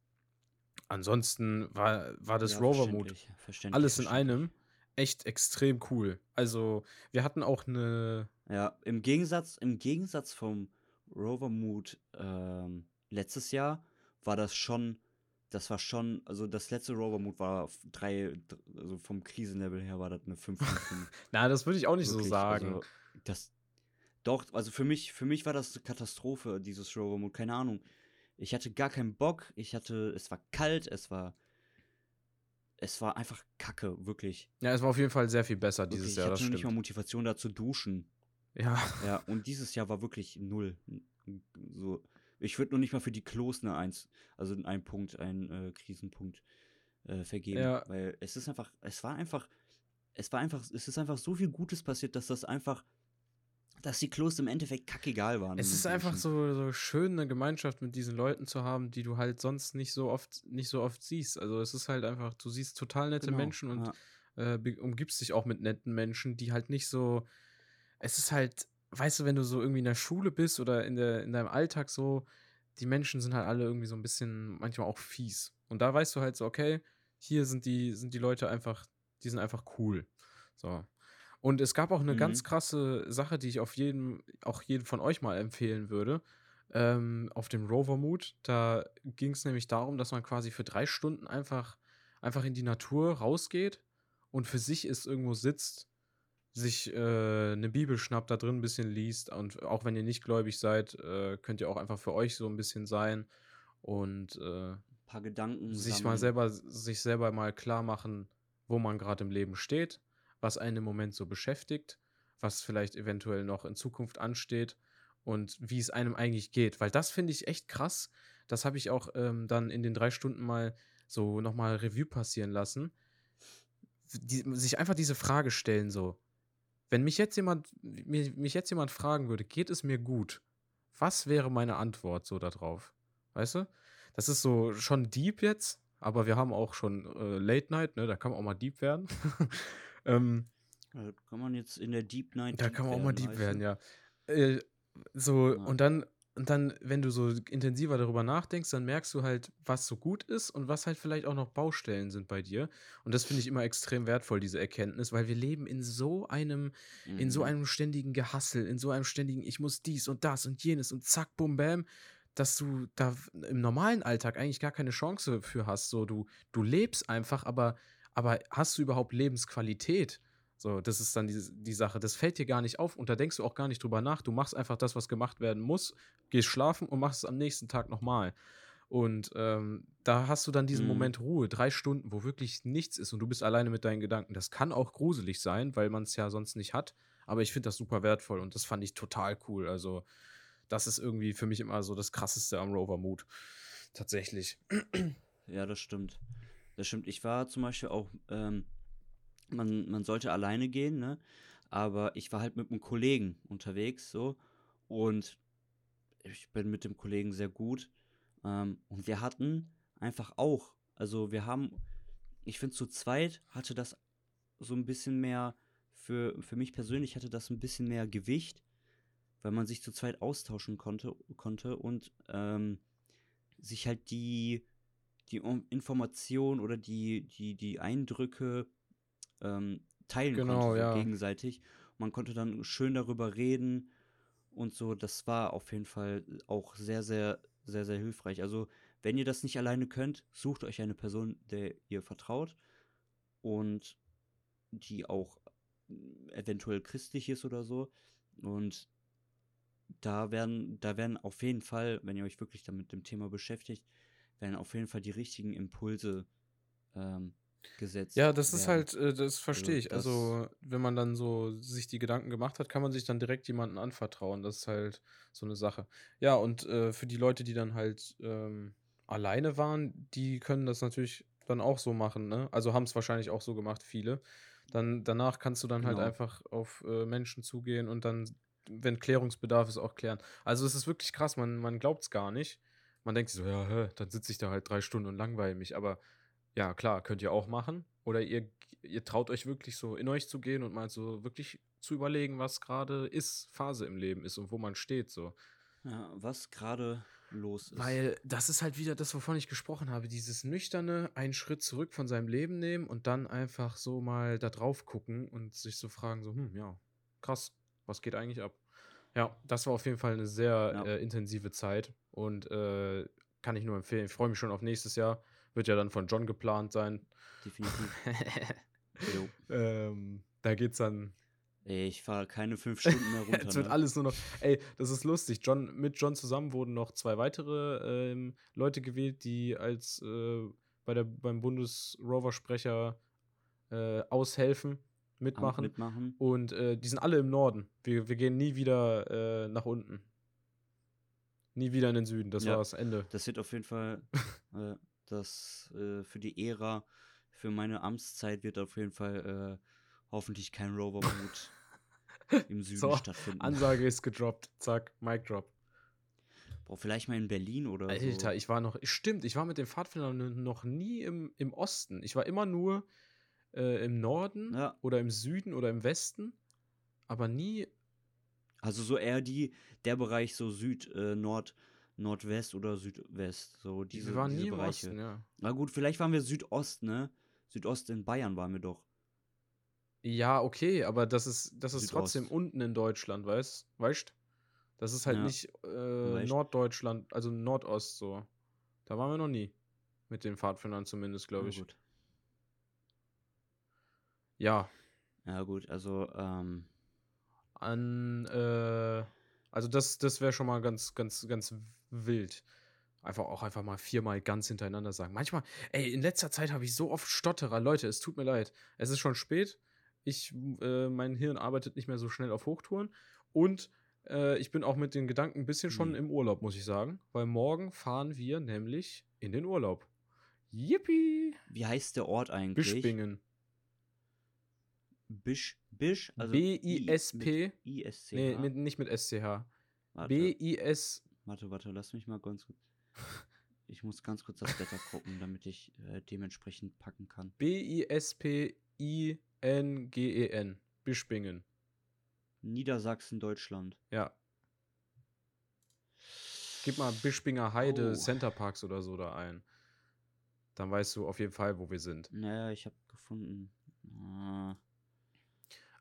[SPEAKER 1] ansonsten war, war das
[SPEAKER 3] Ja, verständlich,
[SPEAKER 1] alles in einem echt extrem cool. Also, wir hatten auch eine.
[SPEAKER 3] Ja, im Gegensatz, im Gegensatz vom Rover Mood ähm, letztes Jahr war das schon, das war schon, also das letzte Rover Mood war f- drei, also vom Krisenlevel her war das eine 5 von 5.
[SPEAKER 1] Na, das würde ich auch nicht so
[SPEAKER 3] Wirklich,
[SPEAKER 1] sagen.
[SPEAKER 3] Also, das, doch, also für mich, für mich war das eine Katastrophe, dieses Rover Mood, keine Ahnung. Ich hatte gar keinen Bock, ich hatte, es war kalt, es war, es war einfach kacke, wirklich.
[SPEAKER 1] ja, es war auf jeden Fall sehr viel besser
[SPEAKER 3] wirklich.
[SPEAKER 1] dieses
[SPEAKER 3] ich
[SPEAKER 1] Jahr, das
[SPEAKER 3] hatte noch nicht mal. Motivation da zu duschen.
[SPEAKER 1] Ja,
[SPEAKER 3] Ja, und dieses Jahr war wirklich null. So, ich würde noch nicht mal für die Klos eine Eins, also einen Punkt, einen äh, Krisenpunkt äh, vergeben.
[SPEAKER 1] Ja.
[SPEAKER 3] Weil es ist einfach, es war einfach, es war einfach, es ist einfach so viel Gutes passiert, dass das einfach, dass die Klos im Endeffekt kackegal waren.
[SPEAKER 1] es ist einfach so, so schön, eine Gemeinschaft mit diesen Leuten zu haben, die du halt sonst nicht so oft, nicht so oft siehst. Also, es ist halt einfach, du siehst total nette
[SPEAKER 3] Genau,
[SPEAKER 1] Menschen und
[SPEAKER 3] ja.
[SPEAKER 1] äh, umgibst dich auch mit netten Menschen, die halt nicht so. Es ist halt, weißt du, wenn du so irgendwie in der Schule bist oder in, der, in deinem Alltag so, die Menschen sind halt alle irgendwie so ein bisschen, manchmal auch fies. Und da weißt du halt so, okay, hier sind die, sind die Leute einfach, die sind einfach cool. So. Und es gab auch eine
[SPEAKER 3] Mhm.
[SPEAKER 1] ganz krasse Sache, die ich auf jeden, auch jeden von euch mal empfehlen würde. Ähm, auf dem Rover Mood. Da ging es nämlich darum, dass man quasi für drei Stunden einfach, einfach in die Natur rausgeht und für sich ist irgendwo sitzt, sich äh, eine Bibel schnappt, da drin ein bisschen liest und auch wenn ihr nicht gläubig seid, äh, könnt ihr auch einfach für euch so ein bisschen sein und äh,
[SPEAKER 3] Ein paar Gedanken.
[SPEAKER 1] sich
[SPEAKER 3] sammeln.
[SPEAKER 1] mal selber, sich selber mal klar machen, wo man gerade im Leben steht, was einen im Moment so beschäftigt, was vielleicht eventuell noch in Zukunft ansteht und wie es einem eigentlich geht. Weil das finde ich echt krass. Das habe ich auch ähm, dann in den drei Stunden mal so nochmal Revue passieren lassen. Die, sich einfach diese Frage stellen, so, wenn mich jetzt jemand, mich, mich jetzt jemand fragen würde, geht es mir gut? Was wäre meine Antwort so darauf? Weißt du? Das ist so schon deep jetzt, aber wir haben auch schon äh, Late Night, ne? Da kann man auch mal deep werden. ähm,
[SPEAKER 3] Da kann man jetzt in der Deep Night.
[SPEAKER 1] da
[SPEAKER 3] deep
[SPEAKER 1] kann man auch mal deep werden, ja. Äh, so,
[SPEAKER 3] Ja.
[SPEAKER 1] und dann, und dann, wenn du so intensiver darüber nachdenkst, dann merkst du halt, was so gut ist und was halt vielleicht auch noch Baustellen sind bei dir. Und das finde ich immer extrem wertvoll, diese Erkenntnis, weil wir leben in so einem, in so
[SPEAKER 3] Mhm.
[SPEAKER 1] einem ständigen Gehassel, in so einem ständigen, ich muss dies und das und jenes und zack, bum, bam, dass du da im normalen Alltag eigentlich gar keine Chance für hast. So, du, du lebst einfach, aber, aber hast du überhaupt Lebensqualität? So, das ist dann die, die Sache. Das fällt dir gar nicht auf und da denkst du auch gar nicht drüber nach. Du machst einfach das, was gemacht werden muss, gehst schlafen und machst es am nächsten Tag nochmal. Und ähm, da hast du dann diesen
[SPEAKER 3] Mhm.
[SPEAKER 1] Moment Ruhe, drei Stunden, wo wirklich nichts ist und du bist alleine mit deinen Gedanken. Das kann auch gruselig sein, weil man es ja sonst nicht hat. Aber ich finde das super wertvoll und das fand ich total cool. Also, das ist irgendwie für mich immer so das Krasseste am Rover Mood. Tatsächlich.
[SPEAKER 3] Ja, das stimmt. Das stimmt. Ich war zum Beispiel auch, ähm, man, man sollte alleine gehen, ne? Aber ich war halt mit einem Kollegen unterwegs, so. Und ich bin mit dem Kollegen sehr gut. Ähm, und wir hatten einfach auch, also wir haben, ich finde, zu zweit hatte das so ein bisschen mehr, für, für mich persönlich hatte das ein bisschen mehr Gewicht, weil man sich zu zweit austauschen konnte, konnte und ähm, sich halt die, die Information oder die, die, die Eindrücke ähm, teilen
[SPEAKER 1] Genau,
[SPEAKER 3] konnte, so
[SPEAKER 1] ja.
[SPEAKER 3] gegenseitig. Man konnte dann schön darüber reden und so. Das war auf jeden Fall auch sehr, sehr, sehr, sehr hilfreich. Also, wenn ihr das nicht alleine könnt, sucht euch eine Person, der ihr vertraut und die auch mm, eventuell christlich ist oder so. Und da werden, da werden auf jeden Fall, wenn ihr euch wirklich damit dem Thema beschäftigt, werden auf jeden Fall die richtigen Impulse ähm, gesetzt.
[SPEAKER 1] Ja, das ist
[SPEAKER 3] werden.
[SPEAKER 1] halt, äh, das verstehe ich.
[SPEAKER 3] das-
[SPEAKER 1] Also, wenn man dann so sich die Gedanken gemacht hat, kann man sich dann direkt jemanden anvertrauen. Das ist halt so eine Sache. Ja, und äh, für die Leute, die dann halt ähm, alleine waren, die können das natürlich dann auch so machen, ne? Also haben es wahrscheinlich auch so gemacht, viele. Dann danach kannst du dann halt
[SPEAKER 3] Genau.
[SPEAKER 1] einfach auf äh, Menschen zugehen und dann, wenn Klärungsbedarf ist, auch klären. Also es ist wirklich krass, man, man glaubt es gar nicht. Man denkt sich so, ja, hä, dann sitze ich da halt drei Stunden und langweile mich. Aber ja, klar, könnt ihr auch machen. Oder ihr, ihr traut euch wirklich so in euch zu gehen und mal so wirklich zu überlegen, was gerade ist, Phase im Leben ist und wo man steht. So.
[SPEAKER 3] Ja, was gerade los ist.
[SPEAKER 1] Weil das ist halt wieder das, wovon ich gesprochen habe. Dieses nüchterne, einen Schritt zurück von seinem Leben nehmen und dann einfach so mal da drauf gucken und sich so fragen, so, hm, ja, krass, was geht eigentlich ab? Ja, das war auf jeden Fall eine sehr
[SPEAKER 3] Ja.
[SPEAKER 1] äh, intensive Zeit und äh, kann ich nur empfehlen. Ich freue mich schon auf nächstes Jahr. Wird ja dann von John geplant sein.
[SPEAKER 3] Definitiv. Jo.
[SPEAKER 1] ähm, da geht's dann
[SPEAKER 3] ich fahre keine fünf Stunden mehr runter.
[SPEAKER 1] Jetzt wird
[SPEAKER 3] ne?
[SPEAKER 1] alles nur noch. Ey, das ist lustig. John, mit John zusammen wurden noch zwei weitere ähm, Leute gewählt, die als äh, bei der, beim Bundesrover-Sprecher äh, aushelfen, mitmachen.
[SPEAKER 3] Mitmachen.
[SPEAKER 1] Und äh, die sind alle im Norden. Wir, wir gehen nie wieder äh, nach unten. Nie wieder in den Süden. Das
[SPEAKER 3] Ja.
[SPEAKER 1] war das Ende.
[SPEAKER 3] Das wird auf jeden Fall äh, das äh, für die Ära, für meine Amtszeit wird auf jeden Fall äh, hoffentlich kein Rover-Boot im Süden
[SPEAKER 1] So,
[SPEAKER 3] stattfinden.
[SPEAKER 1] Ansage ist gedroppt. Zack, Mic drop.
[SPEAKER 3] Boah, vielleicht mal in Berlin oder so.
[SPEAKER 1] Alter, ich war noch, stimmt, ich war mit den Pfadfindern noch nie im, im Osten. Ich war immer nur äh, im Norden
[SPEAKER 3] Ja.
[SPEAKER 1] oder im Süden oder im Westen, aber nie.
[SPEAKER 3] Also so eher die, der Bereich so Süd, äh, Nord, Nordwest oder Südwest. So diese,
[SPEAKER 1] wir waren
[SPEAKER 3] diese
[SPEAKER 1] nie im
[SPEAKER 3] Bereiche.
[SPEAKER 1] Osten, ja.
[SPEAKER 3] Na gut, vielleicht waren wir Südost, ne? Südost in Bayern waren wir doch.
[SPEAKER 1] Ja, okay, aber das ist, das ist
[SPEAKER 3] Südost.
[SPEAKER 1] trotzdem unten in Deutschland, weißt weißt? Das ist halt
[SPEAKER 3] Ja.
[SPEAKER 1] nicht äh. Norddeutschland, also Nordost so. Da waren wir noch nie. Mit den Pfadfindern zumindest, glaube ich.
[SPEAKER 3] Gut.
[SPEAKER 1] Ja,
[SPEAKER 3] Ja gut, also ähm,
[SPEAKER 1] an, äh, also das, das wäre schon mal ganz, ganz, ganz wild. Einfach auch einfach mal viermal ganz hintereinander sagen. Manchmal, ey, in letzter Zeit habe ich so oft Stotterer. Leute, es tut mir leid. Es ist schon spät. Ich, äh, mein Hirn arbeitet nicht mehr so schnell auf Hochtouren. Und äh, ich bin auch mit den Gedanken ein bisschen schon
[SPEAKER 3] Nee.
[SPEAKER 1] im Urlaub, muss ich sagen. Weil morgen fahren wir nämlich in den Urlaub. Yippie!
[SPEAKER 3] Wie heißt der Ort eigentlich?
[SPEAKER 1] Bispingen.
[SPEAKER 3] Bisch, Bisch, also
[SPEAKER 1] B-I-S-P.
[SPEAKER 3] ISCH.
[SPEAKER 1] Nee, mit, nicht mit SCH. B-I-S.
[SPEAKER 3] warte, warte, lass mich mal ganz kurz. Ich muss ganz kurz das Wetter gucken, damit ich äh, dementsprechend packen kann.
[SPEAKER 1] B-I-S-P-I-N-G-E-N. Bispingen.
[SPEAKER 3] Niedersachsen, Deutschland.
[SPEAKER 1] Ja. Gib mal Bispinger Heide
[SPEAKER 3] Oh.
[SPEAKER 1] Center Parks oder so da ein. Dann weißt du auf jeden Fall, wo wir sind.
[SPEAKER 3] Naja, ich habe gefunden. Ah,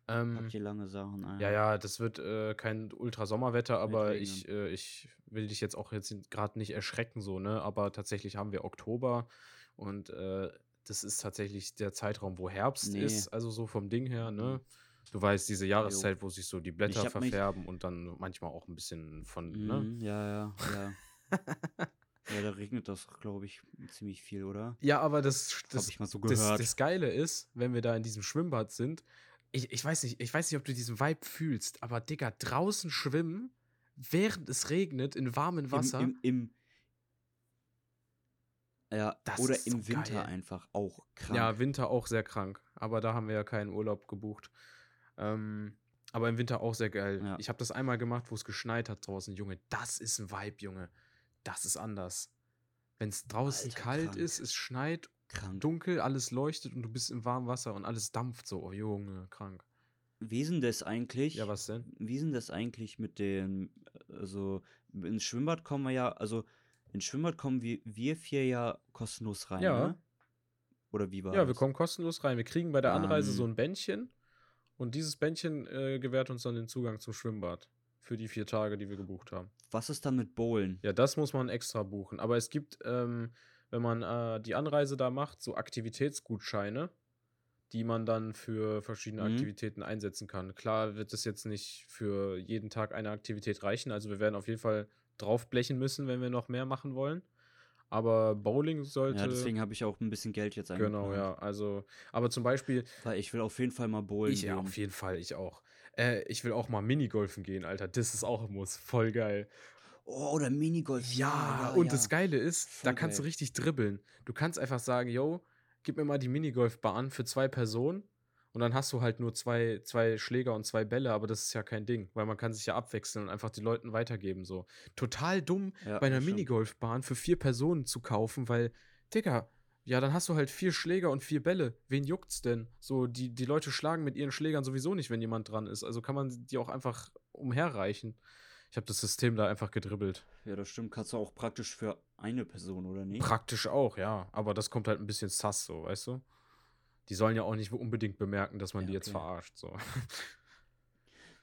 [SPEAKER 1] Ähm,
[SPEAKER 3] pack hier lange Sachen ein.
[SPEAKER 1] ja, ja, das wird äh, kein Ultrasommerwetter, aber ich, äh, ich will dich jetzt auch jetzt gerade nicht erschrecken, so, ne? Aber tatsächlich haben wir Oktober und äh, das ist tatsächlich der Zeitraum, wo Herbst
[SPEAKER 3] Nee.
[SPEAKER 1] ist, also so vom Ding her, ne? Du weißt, diese Jahreszeit, wo sich so die Blätter verfärben und dann manchmal auch ein bisschen von, ne?
[SPEAKER 3] Mhm, ja, ja, ja. ja, da regnet das, glaube ich, ziemlich viel, oder?
[SPEAKER 1] Ja, aber das, das,
[SPEAKER 3] mal so
[SPEAKER 1] das, das Geile ist, wenn wir da in diesem Schwimmbad sind, ich, ich weiß nicht, ich weiß nicht, ob du diesen Vibe fühlst, aber Digga, draußen schwimmen, während es regnet, in warmem Wasser.
[SPEAKER 3] Im, im, im ja,
[SPEAKER 1] Das
[SPEAKER 3] oder im
[SPEAKER 1] so
[SPEAKER 3] Winter
[SPEAKER 1] geil.
[SPEAKER 3] einfach auch krank.
[SPEAKER 1] ja, Winter auch sehr krank, aber da haben wir ja keinen Urlaub gebucht. Ähm, aber im Winter auch sehr geil.
[SPEAKER 3] Ja.
[SPEAKER 1] Ich habe das einmal gemacht, wo es geschneit hat draußen. Junge, das ist ein Vibe, Junge. Das ist anders. Wenn es draußen
[SPEAKER 3] Alter,
[SPEAKER 1] kalt
[SPEAKER 3] krank.
[SPEAKER 1] ist, es schneit,
[SPEAKER 3] krank.
[SPEAKER 1] dunkel, alles leuchtet und du bist im warmen Wasser und alles dampft so. Oh, Junge, krank.
[SPEAKER 3] Wie ist denn das eigentlich?
[SPEAKER 1] Ja, was denn?
[SPEAKER 3] Wie ist denn das eigentlich mit den, also ins Schwimmbad kommen wir ja, also ins Schwimmbad kommen wir, wir vier ja kostenlos rein,
[SPEAKER 1] Ja.
[SPEAKER 3] ne? Oder wie war
[SPEAKER 1] Ja,
[SPEAKER 3] das?
[SPEAKER 1] wir kommen kostenlos rein. Wir kriegen bei der Anreise so
[SPEAKER 3] Ähm.
[SPEAKER 1] ein Bändchen und dieses Bändchen äh, gewährt uns dann den Zugang zum Schwimmbad für die vier Tage, die wir gebucht haben.
[SPEAKER 3] Was ist dann mit Bowlen?
[SPEAKER 1] Ja, das muss man extra buchen. Aber es gibt, ähm, wenn man äh, die Anreise da macht, so Aktivitätsgutscheine, die man dann für verschiedene
[SPEAKER 3] Mhm.
[SPEAKER 1] Aktivitäten einsetzen kann. Klar wird es jetzt nicht für jeden Tag eine Aktivität reichen. Also wir werden auf jeden Fall draufblechen müssen, wenn wir noch mehr machen wollen. Aber Bowling sollte.
[SPEAKER 3] Ja, deswegen habe ich auch ein bisschen Geld jetzt eingeplant.
[SPEAKER 1] Genau, ja. Also, aber zum Beispiel,
[SPEAKER 3] Weil ich will auf jeden Fall mal bowlen
[SPEAKER 1] ich ja, auf jeden Fall, ich auch. Äh, ich will auch mal Minigolfen gehen, Alter. Das ist auch ein Muss. Voll geil.
[SPEAKER 3] Oh, oder Minigolf.
[SPEAKER 1] Ja,
[SPEAKER 3] Ja,
[SPEAKER 1] und
[SPEAKER 3] ja.
[SPEAKER 1] das Geile ist, da
[SPEAKER 3] Voll
[SPEAKER 1] kannst du
[SPEAKER 3] geil.
[SPEAKER 1] richtig dribbeln. Du kannst einfach sagen, yo, gib mir mal die Minigolfbahn für zwei Personen und dann hast du halt nur zwei, zwei Schläger und zwei Bälle, aber das ist ja kein Ding, weil man kann sich ja abwechseln und einfach die Leuten weitergeben so. Total dumm,
[SPEAKER 3] Ja,
[SPEAKER 1] bei einer. Minigolfbahn für vier Personen zu kaufen, weil, Digga, ja, dann hast du halt vier Schläger und vier Bälle. Wen juckt's denn? So, die, die Leute schlagen mit ihren Schlägern sowieso nicht, wenn jemand dran ist. Also kann man die auch einfach umherreichen. Ich habe das System da einfach gedribbelt.
[SPEAKER 3] Ja, das stimmt. Kannst du auch praktisch für eine Person, oder nicht?
[SPEAKER 1] Praktisch auch, ja. Aber das kommt halt ein bisschen sass, so, weißt du? Die sollen ja auch nicht unbedingt bemerken, dass man
[SPEAKER 3] Ja,
[SPEAKER 1] die jetzt
[SPEAKER 3] okay.
[SPEAKER 1] verarscht, so.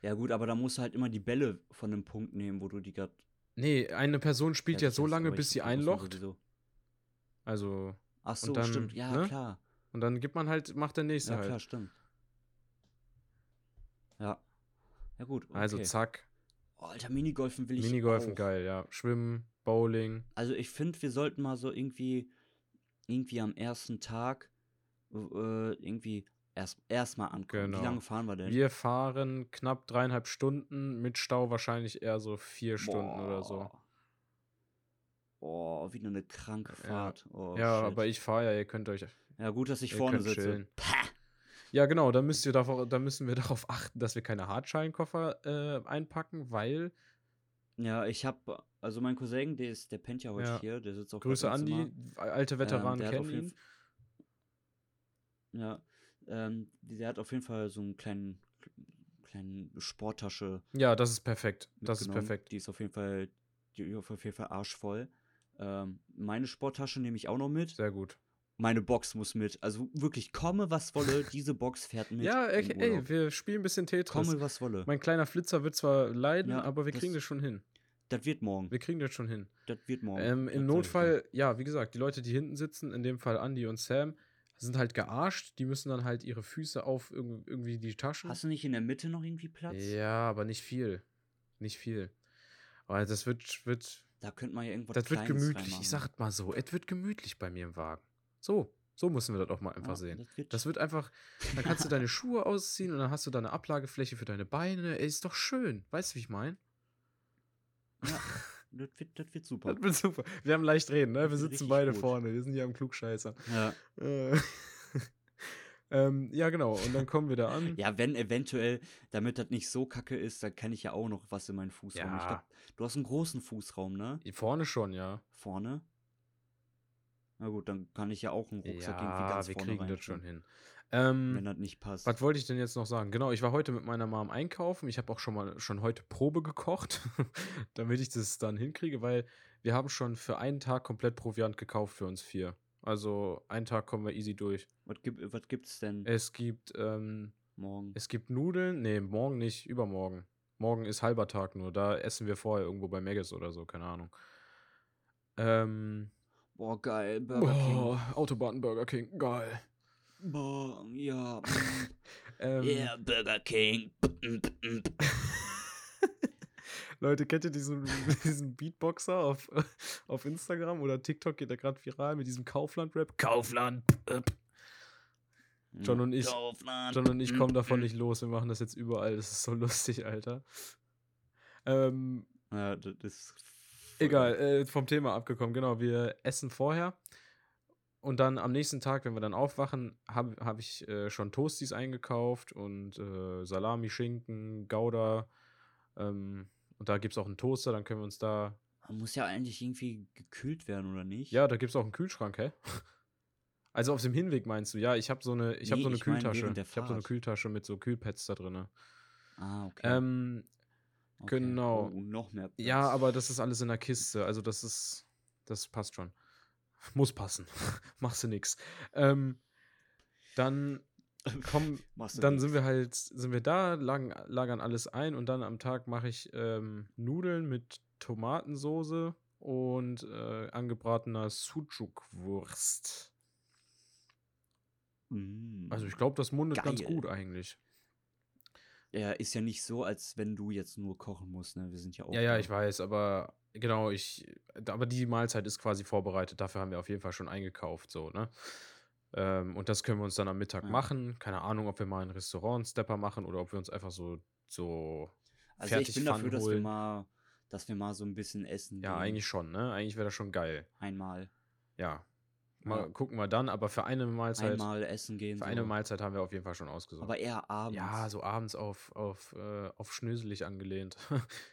[SPEAKER 3] Ja, gut, aber da musst du halt immer die Bälle von dem Punkt nehmen, wo du die gerade.
[SPEAKER 1] Nee, eine Person spielt ja, so lange, bis sie einlocht. Also,
[SPEAKER 3] Ach so,
[SPEAKER 1] dann,
[SPEAKER 3] stimmt. Ja,
[SPEAKER 1] ne?
[SPEAKER 3] klar.
[SPEAKER 1] und dann gibt man halt, macht der nächste
[SPEAKER 3] Ja,
[SPEAKER 1] halt.
[SPEAKER 3] klar, stimmt. Ja. Ja, gut. Okay.
[SPEAKER 1] Also, zack.
[SPEAKER 3] Oh, Alter, Minigolfen will ich
[SPEAKER 1] Minigolfen
[SPEAKER 3] auch.
[SPEAKER 1] geil, ja. Schwimmen, Bowling.
[SPEAKER 3] Also, ich finde, wir sollten mal so irgendwie, irgendwie am ersten Tag äh, irgendwie erst erstmal ankommen.
[SPEAKER 1] Genau.
[SPEAKER 3] Wie lange fahren wir denn?
[SPEAKER 1] Wir fahren knapp dreieinhalb Stunden, mit Stau wahrscheinlich eher so vier Stunden oder so.
[SPEAKER 3] Oh, wieder eine kranke
[SPEAKER 1] Ja.
[SPEAKER 3] Fahrt. Oh,
[SPEAKER 1] ja, aber ich fahre ja, ihr könnt euch.
[SPEAKER 3] Ja, gut, dass ich vorne sitze.
[SPEAKER 1] chillen.
[SPEAKER 3] Pah!
[SPEAKER 1] Ja, genau, da müsst ihr davor, da müssen wir darauf achten, dass wir keine Hartschalenkoffer äh, einpacken, weil
[SPEAKER 3] Ja, ich habe, also mein Cousin, der ist, der pennt ja heute
[SPEAKER 1] Ja.
[SPEAKER 3] hier, der sitzt auch
[SPEAKER 1] Grüße an die alte Veteranen
[SPEAKER 3] Ähm,
[SPEAKER 1] kennen ihn.
[SPEAKER 3] Ja, ähm, der hat auf jeden Fall so einen kleinen, kleinen Sporttasche
[SPEAKER 1] Ja, das ist perfekt. Das ist perfekt.
[SPEAKER 3] Die ist auf jeden Fall, die ist auf jeden Fall arschvoll. Ähm, meine Sporttasche nehme ich auch noch mit.
[SPEAKER 1] Sehr gut.
[SPEAKER 3] Meine Box muss mit. Also wirklich, komme was wolle, diese Box fährt mit.
[SPEAKER 1] Ja, ey, ey, wir spielen ein bisschen Tetris.
[SPEAKER 3] komme was wolle.
[SPEAKER 1] Mein kleiner Flitzer wird zwar leiden,
[SPEAKER 3] Ja,
[SPEAKER 1] aber wir kriegen
[SPEAKER 3] das-
[SPEAKER 1] das schon hin.
[SPEAKER 3] Das wird morgen.
[SPEAKER 1] Wir kriegen das schon hin.
[SPEAKER 3] Das wird morgen.
[SPEAKER 1] Ähm,
[SPEAKER 3] Das
[SPEAKER 1] Im. Notfall, ja, wie gesagt, die Leute, die hinten sitzen, in dem Fall Andy und Sam, sind halt gearscht. Die müssen dann halt ihre Füße auf irg- irgendwie die Taschen.
[SPEAKER 3] Hast du nicht in der Mitte noch irgendwie Platz?
[SPEAKER 1] Ja, aber nicht viel. Nicht viel. Aber das wird, wird
[SPEAKER 3] Da könnte man ja irgendwas
[SPEAKER 1] das wird
[SPEAKER 3] Kleines
[SPEAKER 1] gemütlich.
[SPEAKER 3] reinmachen.
[SPEAKER 1] Ich sag mal so, es wird gemütlich bei mir im Wagen. So, So müssen wir das auch mal einfach
[SPEAKER 3] Ja,
[SPEAKER 1] sehen.
[SPEAKER 3] das wird-
[SPEAKER 1] Das wird einfach, dann kannst du deine Schuhe ausziehen und dann hast du da eine Ablagefläche für deine Beine. Ey, ist doch schön. Weißt du, wie ich meine?
[SPEAKER 3] Ja, das wird, das wird super.
[SPEAKER 1] Das wird super. Wir haben leicht reden, ne? Wir
[SPEAKER 3] Das
[SPEAKER 1] sitzen beide
[SPEAKER 3] gut.
[SPEAKER 1] vorne. Wir sind hier am Klugscheißer.
[SPEAKER 3] Ja.
[SPEAKER 1] Äh, ähm, ja, genau. Und dann kommen wir da an.
[SPEAKER 3] ja, wenn eventuell, damit das nicht so kacke ist, dann kann ich ja auch noch was in meinen Fußraum. Ich
[SPEAKER 1] Ja.
[SPEAKER 3] glaub, du hast einen großen Fußraum, ne?
[SPEAKER 1] Vorne schon, ja.
[SPEAKER 3] Vorne. Na gut, dann kann ich ja auch einen Rucksack irgendwie
[SPEAKER 1] Ja,
[SPEAKER 3] ganz
[SPEAKER 1] wir
[SPEAKER 3] vorne
[SPEAKER 1] kriegen das schon hin. Ähm,
[SPEAKER 3] Wenn das nicht passt.
[SPEAKER 1] Was wollte ich denn jetzt noch sagen? Genau, ich war heute mit meiner Mom einkaufen. Ich habe auch schon mal schon heute Probe gekocht, damit ich das dann hinkriege, weil wir haben schon für einen Tag komplett Proviant gekauft für uns vier. Also einen Tag kommen wir easy durch.
[SPEAKER 3] Was, gibt, was gibt's denn
[SPEAKER 1] Es gibt ähm,
[SPEAKER 3] morgen?
[SPEAKER 1] es gibt Nudeln, nee, morgen nicht, übermorgen. Morgen ist halber Tag nur. Da essen wir vorher irgendwo bei Maggis oder so, keine Ahnung. Ähm,
[SPEAKER 3] Boah, geil, Burger King.
[SPEAKER 1] boah, Autobahn Burger King, geil.
[SPEAKER 3] Boah, ja.
[SPEAKER 1] Ähm,
[SPEAKER 3] yeah, Burger King.
[SPEAKER 1] Leute, kennt ihr diesen, diesen Beatboxer auf, auf Instagram oder TikTok geht der gerade viral mit diesem Kaufland-Rap? Kaufland! John und ich-
[SPEAKER 3] Kaufland.
[SPEAKER 1] John und ich kommen davon
[SPEAKER 3] Mm,
[SPEAKER 1] nicht los. Wir machen das jetzt überall. Das ist so lustig, Alter. Ähm,
[SPEAKER 3] mm. Ja, das ist.
[SPEAKER 1] Egal, äh, vom Thema abgekommen. Genau, wir essen vorher. Und dann am nächsten Tag, wenn wir dann aufwachen, habe hab ich äh, schon Toasties eingekauft und äh, Salami, Schinken, Gouda. Ähm, und da gibt es auch einen Toaster, dann können wir uns da
[SPEAKER 3] Man muss ja eigentlich irgendwie gekühlt werden, oder nicht?
[SPEAKER 1] Ja, da gibt es auch einen Kühlschrank, hä? Also auf dem Hinweg meinst du? Ja, ich habe so eine, ich habe
[SPEAKER 3] Nee,
[SPEAKER 1] so eine Kühltasche. Ich habe so eine. Kühltasche mit so Kühlpads da drin.
[SPEAKER 3] Ah, okay.
[SPEAKER 1] Ähm,
[SPEAKER 3] okay.
[SPEAKER 1] genau.
[SPEAKER 3] Oh, noch mehr Platz.
[SPEAKER 1] ja, aber das ist alles in der Kiste. Also das ist, das passt schon. Muss passen. Machst du nix. Ähm, dann komm,
[SPEAKER 3] Machst du
[SPEAKER 1] dann
[SPEAKER 3] nix.
[SPEAKER 1] sind wir halt, sind wir da, lagern, lagern alles ein und dann am Tag mache ich ähm, Nudeln mit Tomatensoße und äh, angebratener Sucuk-Wurst.
[SPEAKER 3] Mm.
[SPEAKER 1] Also ich glaube, das mundet ganz
[SPEAKER 3] Geil.
[SPEAKER 1] gut eigentlich.
[SPEAKER 3] Ja, ist ja nicht so, als wenn du jetzt nur kochen musst, ne? Wir sind ja auch.
[SPEAKER 1] Ja, ja, ich weiß, aber genau, ich, aber die Mahlzeit ist quasi vorbereitet. Dafür haben wir auf jeden Fall schon eingekauft, so, ne? Ähm, und das können wir uns dann am Mittag
[SPEAKER 3] Ja.
[SPEAKER 1] machen. Keine Ahnung, ob wir mal ein Restaurant einen Stepper machen oder ob wir uns einfach so, so
[SPEAKER 3] Also ich bin dafür,
[SPEAKER 1] Fertigpfannen
[SPEAKER 3] dass wir
[SPEAKER 1] holen.
[SPEAKER 3] mal, dass wir mal so ein bisschen essen.
[SPEAKER 1] Ja,
[SPEAKER 3] gehen.
[SPEAKER 1] eigentlich schon, ne? Eigentlich wäre das schon geil.
[SPEAKER 3] Einmal.
[SPEAKER 1] Ja. Mal
[SPEAKER 3] Ja.
[SPEAKER 1] gucken wir dann, aber für eine Mahlzeit,
[SPEAKER 3] Einmal essen gehen.
[SPEAKER 1] für
[SPEAKER 3] so.
[SPEAKER 1] eine Mahlzeit haben wir auf jeden Fall schon ausgesucht.
[SPEAKER 3] Aber eher abends.
[SPEAKER 1] Ja, so abends auf, auf, äh, auf schnöselig angelehnt.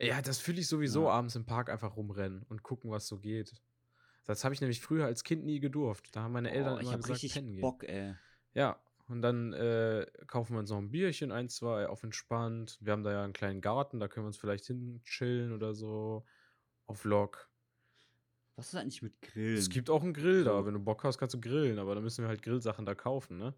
[SPEAKER 1] ja, das fühle ich sowieso
[SPEAKER 3] Ja.
[SPEAKER 1] abends im Park einfach rumrennen und gucken, was so geht. Das habe ich nämlich früher als Kind nie gedurft. Da haben meine Eltern
[SPEAKER 3] ich
[SPEAKER 1] immer
[SPEAKER 3] hab
[SPEAKER 1] gesagt,
[SPEAKER 3] richtig
[SPEAKER 1] pennen gehen.
[SPEAKER 3] Bock, ey.
[SPEAKER 1] Ja, und dann äh, kaufen wir uns noch ein Bierchen, ein, zwei, auf entspannt. Wir haben da ja einen kleinen Garten, da können wir uns vielleicht hin chillen oder so. Auf Lok.
[SPEAKER 3] Was ist eigentlich mit Grillen?
[SPEAKER 1] Es gibt auch einen Grill da. Wenn du Bock hast, kannst du grillen, aber dann müssen wir halt Grillsachen da kaufen, ne?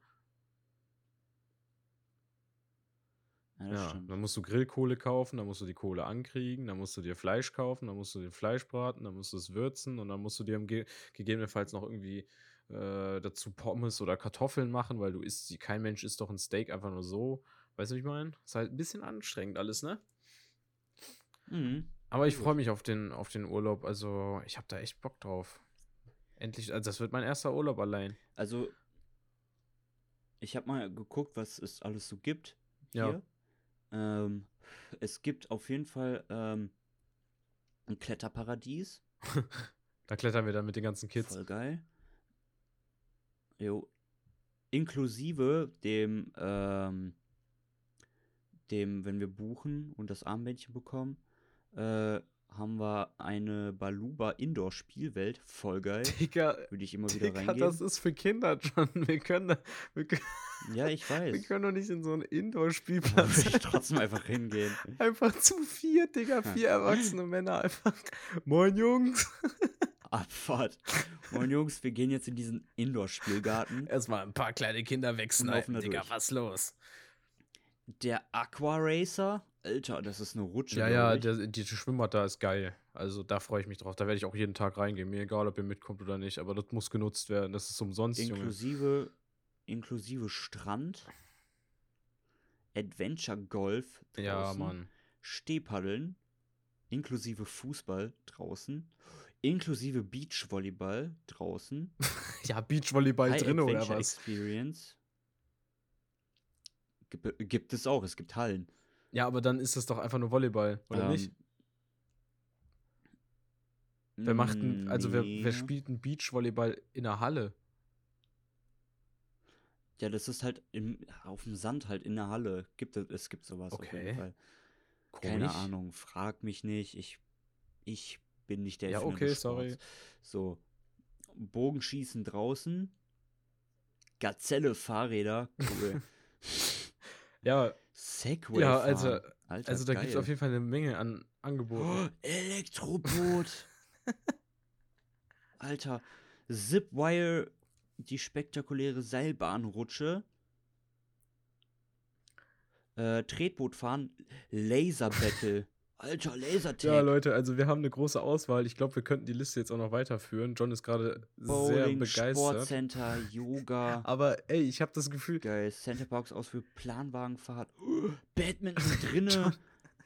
[SPEAKER 3] Ja,
[SPEAKER 1] Ja, dann musst du Grillkohle kaufen, dann musst du die Kohle ankriegen, dann musst du dir Fleisch kaufen, dann musst du dir Fleisch braten, dann musst du es würzen und dann musst du dir Ge gegebenenfalls noch irgendwie äh, dazu Pommes oder Kartoffeln machen, weil du isst, sie- kein Mensch isst doch ein Steak einfach nur so. Weißt du, wie ich meine? Ist halt ein bisschen anstrengend alles, ne?
[SPEAKER 3] Mhm.
[SPEAKER 1] Aber ich freue mich auf den, auf den Urlaub, also ich habe da echt Bock drauf. Endlich, also das wird mein erster Urlaub allein.
[SPEAKER 3] Also, ich habe mal geguckt, was es alles so gibt.
[SPEAKER 1] Ja.
[SPEAKER 3] Hier. Ähm, es gibt auf jeden Fall ähm, ein Kletterparadies.
[SPEAKER 1] Da klettern wir dann mit den ganzen Kids.
[SPEAKER 3] Voll geil. Jo. Inklusive dem, ähm, dem, wenn wir buchen und das Armbändchen bekommen, äh, haben wir eine Baluba Indoor Spielwelt. Voll geil.
[SPEAKER 1] Digga,
[SPEAKER 3] Würde ich immer wieder
[SPEAKER 1] Digga,
[SPEAKER 3] reingehen.
[SPEAKER 1] das ist für Kinder, John. Wir können, da- wir, können-
[SPEAKER 3] ja, ich
[SPEAKER 1] wir
[SPEAKER 3] weiß.
[SPEAKER 1] können doch nicht in so einen
[SPEAKER 3] Da
[SPEAKER 1] Indoor-Spielplatz
[SPEAKER 3] würde ich trotzdem einfach hingehen.
[SPEAKER 1] einfach zu vier, Digga, vier erwachsene Männer einfach. Moin Jungs.
[SPEAKER 3] Abfahrt. Moin Jungs, wir gehen jetzt in diesen Indoor-Spielgarten.
[SPEAKER 1] Erstmal ein paar kleine Kinder wegsnipen, Digga,
[SPEAKER 3] durch.
[SPEAKER 1] was los?
[SPEAKER 3] Der Aqua Racer. Alter, das ist eine Rutsche.
[SPEAKER 1] Ja, ja, der, die Schwimmbad da ist geil. Also da freue ich mich drauf. Da werde ich auch jeden Tag reingehen. Mir egal, ob ihr mitkommt oder nicht, aber das muss genutzt werden. Das ist umsonst, Junge.
[SPEAKER 3] Inklusive, inklusive Strand. Adventure Golf draußen.
[SPEAKER 1] Ja, Mann.
[SPEAKER 3] Stehpaddeln. Inklusive Fußball draußen. Inklusive Beachvolleyball draußen.
[SPEAKER 1] Ja, Beachvolleyball drin oder was?
[SPEAKER 3] Experience. Gibt, gibt es auch, es gibt Hallen.
[SPEAKER 1] Ja, aber dann ist das doch einfach nur Volleyball, oder nicht?
[SPEAKER 3] Ähm,
[SPEAKER 1] Wer macht ein, also wer,
[SPEAKER 3] nee.
[SPEAKER 1] wer spielt ein Beachvolleyball in der Halle?
[SPEAKER 3] Ja, das ist halt im, auf dem Sand halt in der Halle. Gibt es, es gibt sowas auf
[SPEAKER 1] Okay.
[SPEAKER 3] jeden Fall. Keine
[SPEAKER 1] Komisch.
[SPEAKER 3] Ahnung, frag mich nicht. Ich, ich bin nicht der
[SPEAKER 1] Ja,
[SPEAKER 3] Erfinder
[SPEAKER 1] okay, sorry.
[SPEAKER 3] So, Bogenschießen draußen. Gazelle Fahrräder, cool.
[SPEAKER 1] Ja,
[SPEAKER 3] Segway
[SPEAKER 1] ja, also,
[SPEAKER 3] Alter,
[SPEAKER 1] also da gibt es auf jeden Fall eine Menge an
[SPEAKER 3] Oh,
[SPEAKER 1] Angeboten.
[SPEAKER 3] Elektroboot. Alter, Zipwire, die spektakuläre Seilbahnrutsche. Äh, Tretboot fahren, Laser Battle. Alter, Lasertag.
[SPEAKER 1] Ja, Leute, also wir haben eine große Auswahl. Ich glaube, wir könnten die Liste jetzt auch noch weiterführen. John ist gerade sehr begeistert.
[SPEAKER 3] Sportcenter, Yoga.
[SPEAKER 1] Aber ey, ich habe das Gefühl,
[SPEAKER 3] Geil, Centerparks aus für Planwagenfahrt. Badminton drinne.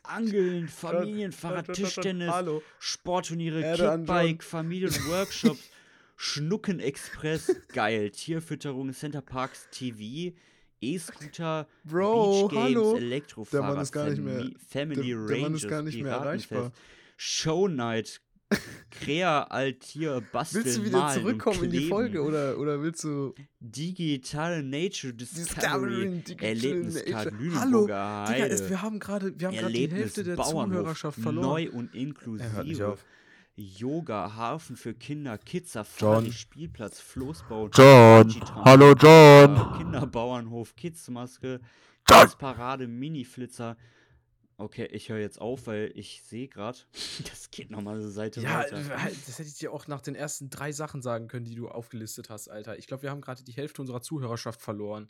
[SPEAKER 3] Angeln, Familienfahrrad, Tischtennis,
[SPEAKER 1] Hallo.
[SPEAKER 3] Sportturniere. Kickbike, Familienworkshops, Schnuckenexpress, geil, Tierfütterung, Centerparks TV, E-Scooter,
[SPEAKER 1] Bro,
[SPEAKER 3] Beach Games,
[SPEAKER 1] hallo.
[SPEAKER 3] Elektrofahrrad,
[SPEAKER 1] Der Mann ist gar nicht mehr-
[SPEAKER 3] Fami- Family
[SPEAKER 1] der- der Mann ist gar nicht mehr erreichbar.
[SPEAKER 3] Show Night, Krea, Altier, Basteln,
[SPEAKER 1] Willst du wieder
[SPEAKER 3] Malen
[SPEAKER 1] zurückkommen in die Folge oder, oder willst du
[SPEAKER 3] Digitale Nature Discovery,
[SPEAKER 1] Digital
[SPEAKER 3] Erlebniskart
[SPEAKER 1] Nature?
[SPEAKER 3] Lüneburger
[SPEAKER 1] Hallo, Digga, es, wir haben gerade wir haben gerade die Hälfte der
[SPEAKER 3] Bauernhof,
[SPEAKER 1] Zuhörerschaft verloren.
[SPEAKER 3] Neu und
[SPEAKER 1] Er
[SPEAKER 3] Yoga, Hafen für Kinder, Kids
[SPEAKER 1] John.
[SPEAKER 3] Safari, Spielplatz, Floßbau,
[SPEAKER 2] John, hallo John.
[SPEAKER 3] äh, Kinderbauernhof, Kidsmaske,
[SPEAKER 2] John.
[SPEAKER 3] Parade, Mini-Flitzer. Okay, ich höre jetzt auf, weil ich sehe gerade, das geht nochmal eine Seite
[SPEAKER 1] Ja,
[SPEAKER 3] weiter.
[SPEAKER 1] halt, das hätte ich dir auch nach den ersten drei Sachen sagen können, die du aufgelistet hast, Alter. Ich glaube, wir haben gerade die Hälfte unserer Zuhörerschaft verloren.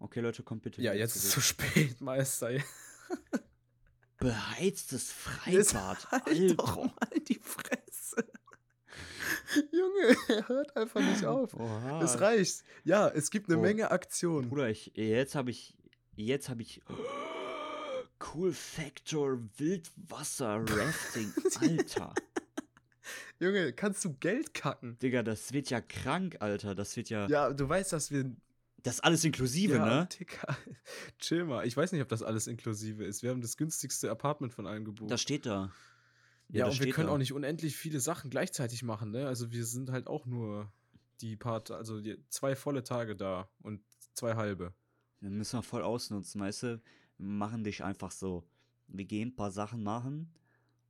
[SPEAKER 3] Okay, Leute, kommt bitte.
[SPEAKER 1] Ja, jetzt ist es zu spät, Meister.
[SPEAKER 3] Beheiztes
[SPEAKER 1] Jetzt
[SPEAKER 3] Freibad.
[SPEAKER 1] halt doch mal die Fresse. Junge, er hört einfach nicht auf.
[SPEAKER 3] Oha.
[SPEAKER 1] Es reicht. Ja, es gibt eine
[SPEAKER 3] Oh.
[SPEAKER 1] Menge Aktionen.
[SPEAKER 3] Bruder, ich, jetzt habe ich, jetzt habe ich, Cool Factor Wildwasser Rafting, Alter.
[SPEAKER 1] Junge, kannst du Geld kacken?
[SPEAKER 3] Digga, das wird ja krank, Alter. Das wird ja,
[SPEAKER 1] Ja, du weißt, dass wir.
[SPEAKER 3] Das ist alles inklusive,
[SPEAKER 1] ja,
[SPEAKER 3] ne?
[SPEAKER 1] Digga, chill mal. Ich weiß nicht, ob das alles inklusive ist. Wir haben das günstigste Apartment von allen gebucht.
[SPEAKER 3] Das steht da.
[SPEAKER 1] ja,
[SPEAKER 3] das
[SPEAKER 1] und wir können
[SPEAKER 3] da.
[SPEAKER 1] auch nicht unendlich viele Sachen gleichzeitig machen, ne? Also wir sind halt auch nur die paar, also die, zwei volle Tage da und zwei halbe.
[SPEAKER 3] Wir müssen wir voll ausnutzen, weißt du? Wir machen dich einfach so. Wir gehen ein paar Sachen machen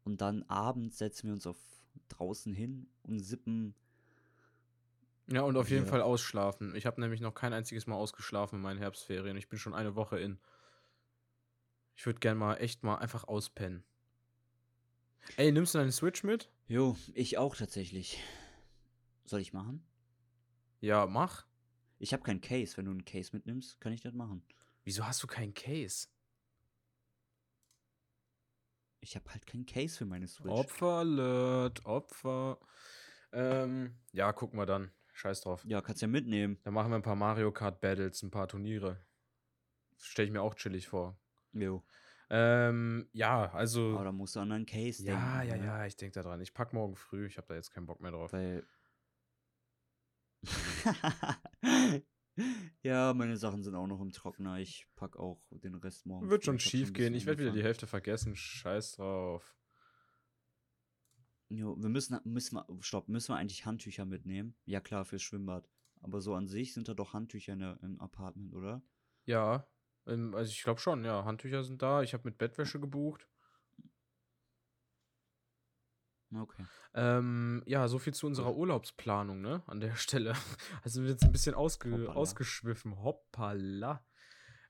[SPEAKER 3] und dann abends setzen wir uns auf draußen hin und sippen.
[SPEAKER 1] Ja, und auf jeden
[SPEAKER 3] Ja.
[SPEAKER 1] Fall ausschlafen. Ich habe nämlich noch kein einziges Mal ausgeschlafen in meinen Herbstferien. Ich bin schon eine Woche in. Ich würde gern mal echt mal einfach auspennen. Ey, nimmst du deine Switch mit?
[SPEAKER 3] Jo, ich auch tatsächlich. Soll ich machen?
[SPEAKER 1] Ja, mach.
[SPEAKER 3] Ich habe kein Case. Wenn du einen Case mitnimmst, kann ich das machen.
[SPEAKER 1] Wieso hast du keinen Case?
[SPEAKER 3] Ich habe halt kein Case für meine Switch.
[SPEAKER 1] Opfer alert, Opfer. Ähm, ja, gucken wir dann. Scheiß drauf.
[SPEAKER 3] Ja, kannst ja mitnehmen.
[SPEAKER 1] Dann machen wir ein paar Mario Kart Battles, ein paar Turniere. Stelle ich mir auch chillig vor.
[SPEAKER 3] Jo.
[SPEAKER 1] Ähm, ja, also.
[SPEAKER 3] Aber da musst du an einen Case
[SPEAKER 1] ja,
[SPEAKER 3] denken.
[SPEAKER 1] ja,
[SPEAKER 3] ne?
[SPEAKER 1] ja, ich denke da dran. Ich pack morgen früh. Ich habe da jetzt keinen Bock mehr drauf.
[SPEAKER 3] Weil. ja, meine Sachen sind auch noch im Trockner. Ich pack auch den Rest morgen.
[SPEAKER 1] Wird schon schief gehen. Ich werde wieder die. Hälfte vergessen. Scheiß drauf.
[SPEAKER 3] Jo, wir müssen, müssen wir, stopp, müssen wir eigentlich Handtücher mitnehmen? Ja, klar, fürs Schwimmbad. Aber so an sich sind da doch Handtücher in der, im Apartment, oder?
[SPEAKER 1] Ja, also ich glaube schon, ja. Handtücher sind da. Ich habe mit Bettwäsche gebucht.
[SPEAKER 3] Okay.
[SPEAKER 1] Ähm, ja, so viel zu unserer Urlaubsplanung, ne? An der Stelle. Also wird jetzt ein bisschen ausge
[SPEAKER 3] Hoppala.
[SPEAKER 1] ausgeschwiffen. Hoppala.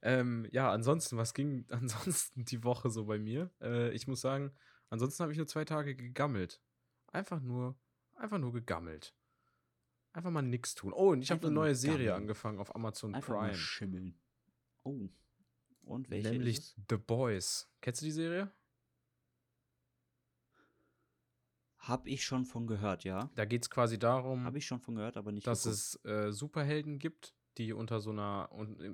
[SPEAKER 1] Ähm, ja, ansonsten, was ging ansonsten die Woche so bei mir? Äh, ich muss sagen, ansonsten habe ich nur zwei Tage gegammelt. Einfach nur, einfach nur gegammelt. Einfach mal nichts tun. Oh, und ich habe eine neue Serie
[SPEAKER 3] gammeln.
[SPEAKER 1] angefangen auf Amazon
[SPEAKER 3] Einfach mal
[SPEAKER 1] Prime.
[SPEAKER 3] schimmeln. Oh. Und welche
[SPEAKER 1] Nämlich
[SPEAKER 3] ist es?
[SPEAKER 1] The Boys. Kennst du die Serie?
[SPEAKER 3] Hab ich schon von gehört, ja.
[SPEAKER 1] Da geht es quasi darum,
[SPEAKER 3] Hab ich schon von gehört, aber nicht
[SPEAKER 1] dass
[SPEAKER 3] geguckt.
[SPEAKER 1] es äh, Superhelden gibt, die unter so einer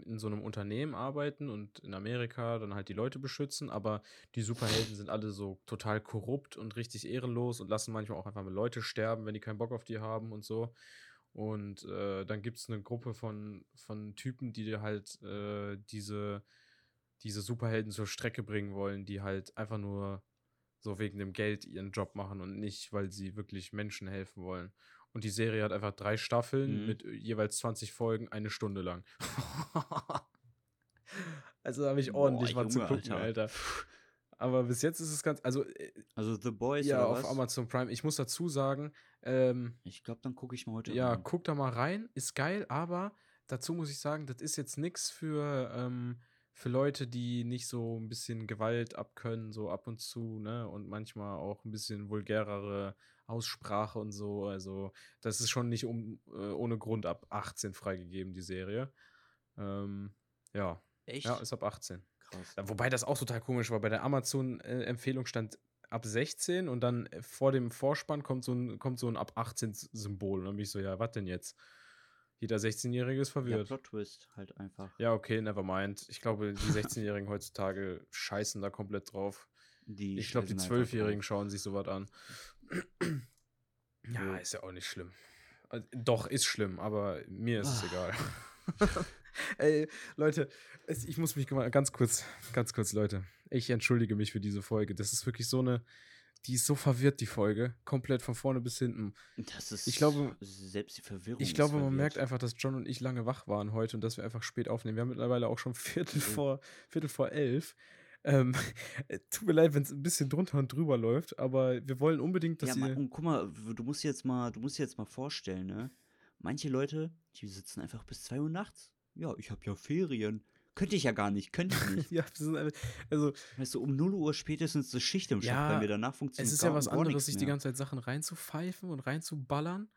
[SPEAKER 1] in so einem Unternehmen arbeiten und in Amerika dann halt die Leute beschützen, aber die Superhelden sind alle so total korrupt und richtig ehrenlos und lassen manchmal auch einfach mal Leute sterben, wenn die keinen Bock auf die haben und so. Und äh, dann gibt es eine Gruppe von, von Typen, die halt äh, diese, diese Superhelden zur Strecke bringen wollen, die halt einfach nur so wegen dem Geld ihren Job machen und nicht, weil sie wirklich Menschen helfen wollen. Und die Serie hat einfach drei Staffeln
[SPEAKER 3] Mhm.
[SPEAKER 1] mit äh, jeweils 20 Folgen, eine Stunde lang. also habe ich
[SPEAKER 3] Boah,
[SPEAKER 1] ordentlich was zu
[SPEAKER 3] Junge,
[SPEAKER 1] gucken,
[SPEAKER 3] Alter.
[SPEAKER 1] Alter. Aber bis jetzt ist es ganz, also äh,
[SPEAKER 3] Also The Boys
[SPEAKER 1] ja, auf
[SPEAKER 3] was?
[SPEAKER 1] Amazon Prime. Ich muss dazu sagen, ähm,
[SPEAKER 3] Ich glaube, dann gucke ich mal heute
[SPEAKER 1] ja,
[SPEAKER 3] rein.
[SPEAKER 1] guck da mal rein, ist geil, aber dazu muss ich sagen, das ist jetzt nichts für, ähm, für Leute, die nicht so ein bisschen Gewalt abkönnen, so ab und zu, ne? Und manchmal auch ein bisschen vulgärere Aussprache und so. Also, das ist schon nicht um, äh, ohne Grund ab 18 freigegeben, die Serie. Ähm, ja.
[SPEAKER 3] Echt?
[SPEAKER 1] Ja, ist ab 18.
[SPEAKER 3] Krass.
[SPEAKER 1] Ja, Wobei das auch total komisch war. Bei der Amazon-Empfehlung stand ab 16 und dann vor dem Vorspann kommt so ein, kommt so ein ab 18-Symbol. Und dann bin ich so, ja, was denn jetzt? Jeder 16-Jährige ist
[SPEAKER 3] Ja,
[SPEAKER 1] verwirrt.
[SPEAKER 3] Plot Twist halt einfach.
[SPEAKER 1] Ja, okay, never mind. Ich glaube, die 16-Jährigen heutzutage scheißen da komplett drauf.
[SPEAKER 3] Die
[SPEAKER 1] Ich glaube, die
[SPEAKER 3] scheißen einfach
[SPEAKER 1] 12-Jährigen
[SPEAKER 3] drauf.
[SPEAKER 1] schauen sich sowas an. Ja, ist ja auch nicht schlimm. Also, Doch, ist schlimm, aber mir ist es
[SPEAKER 3] Ah.
[SPEAKER 1] egal. Ey, Leute, es, ich muss mich ganz kurz, ganz kurz, Leute. Ich entschuldige mich für diese Folge. Das ist wirklich so eine, die ist so verwirrt, die Folge. Komplett von vorne bis hinten.
[SPEAKER 3] Das ist.
[SPEAKER 1] Ich glaube-
[SPEAKER 3] Selbst die Verwirrung.
[SPEAKER 1] Ich glaube, man
[SPEAKER 3] verwirrt.
[SPEAKER 1] merkt einfach, dass John und ich lange wach waren heute und dass wir einfach spät aufnehmen. Wir haben mittlerweile auch schon Viertel
[SPEAKER 3] Mhm.
[SPEAKER 1] vor, Viertel vor elf. Ähm, äh, tut mir leid, wenn es ein bisschen drunter und drüber läuft, aber wir wollen unbedingt, dass
[SPEAKER 3] Ja,
[SPEAKER 1] ihr.
[SPEAKER 3] und guck mal, du musst jetzt mal, du musst dir jetzt mal vorstellen, ne? Manche Leute, die sitzen einfach bis 2 Uhr nachts. Ja, ich habe ja Ferien. Könnte ich ja gar nicht, könnte ich nicht.
[SPEAKER 1] ja, wir also
[SPEAKER 3] weißt du, um 0 Uhr spätestens ist Schicht im Shop
[SPEAKER 1] Ja,
[SPEAKER 3] bei mir. Danach funktioniert
[SPEAKER 1] es ist ja was anderes, sich die ganze Zeit Sachen reinzupfeifen und reinzuballern,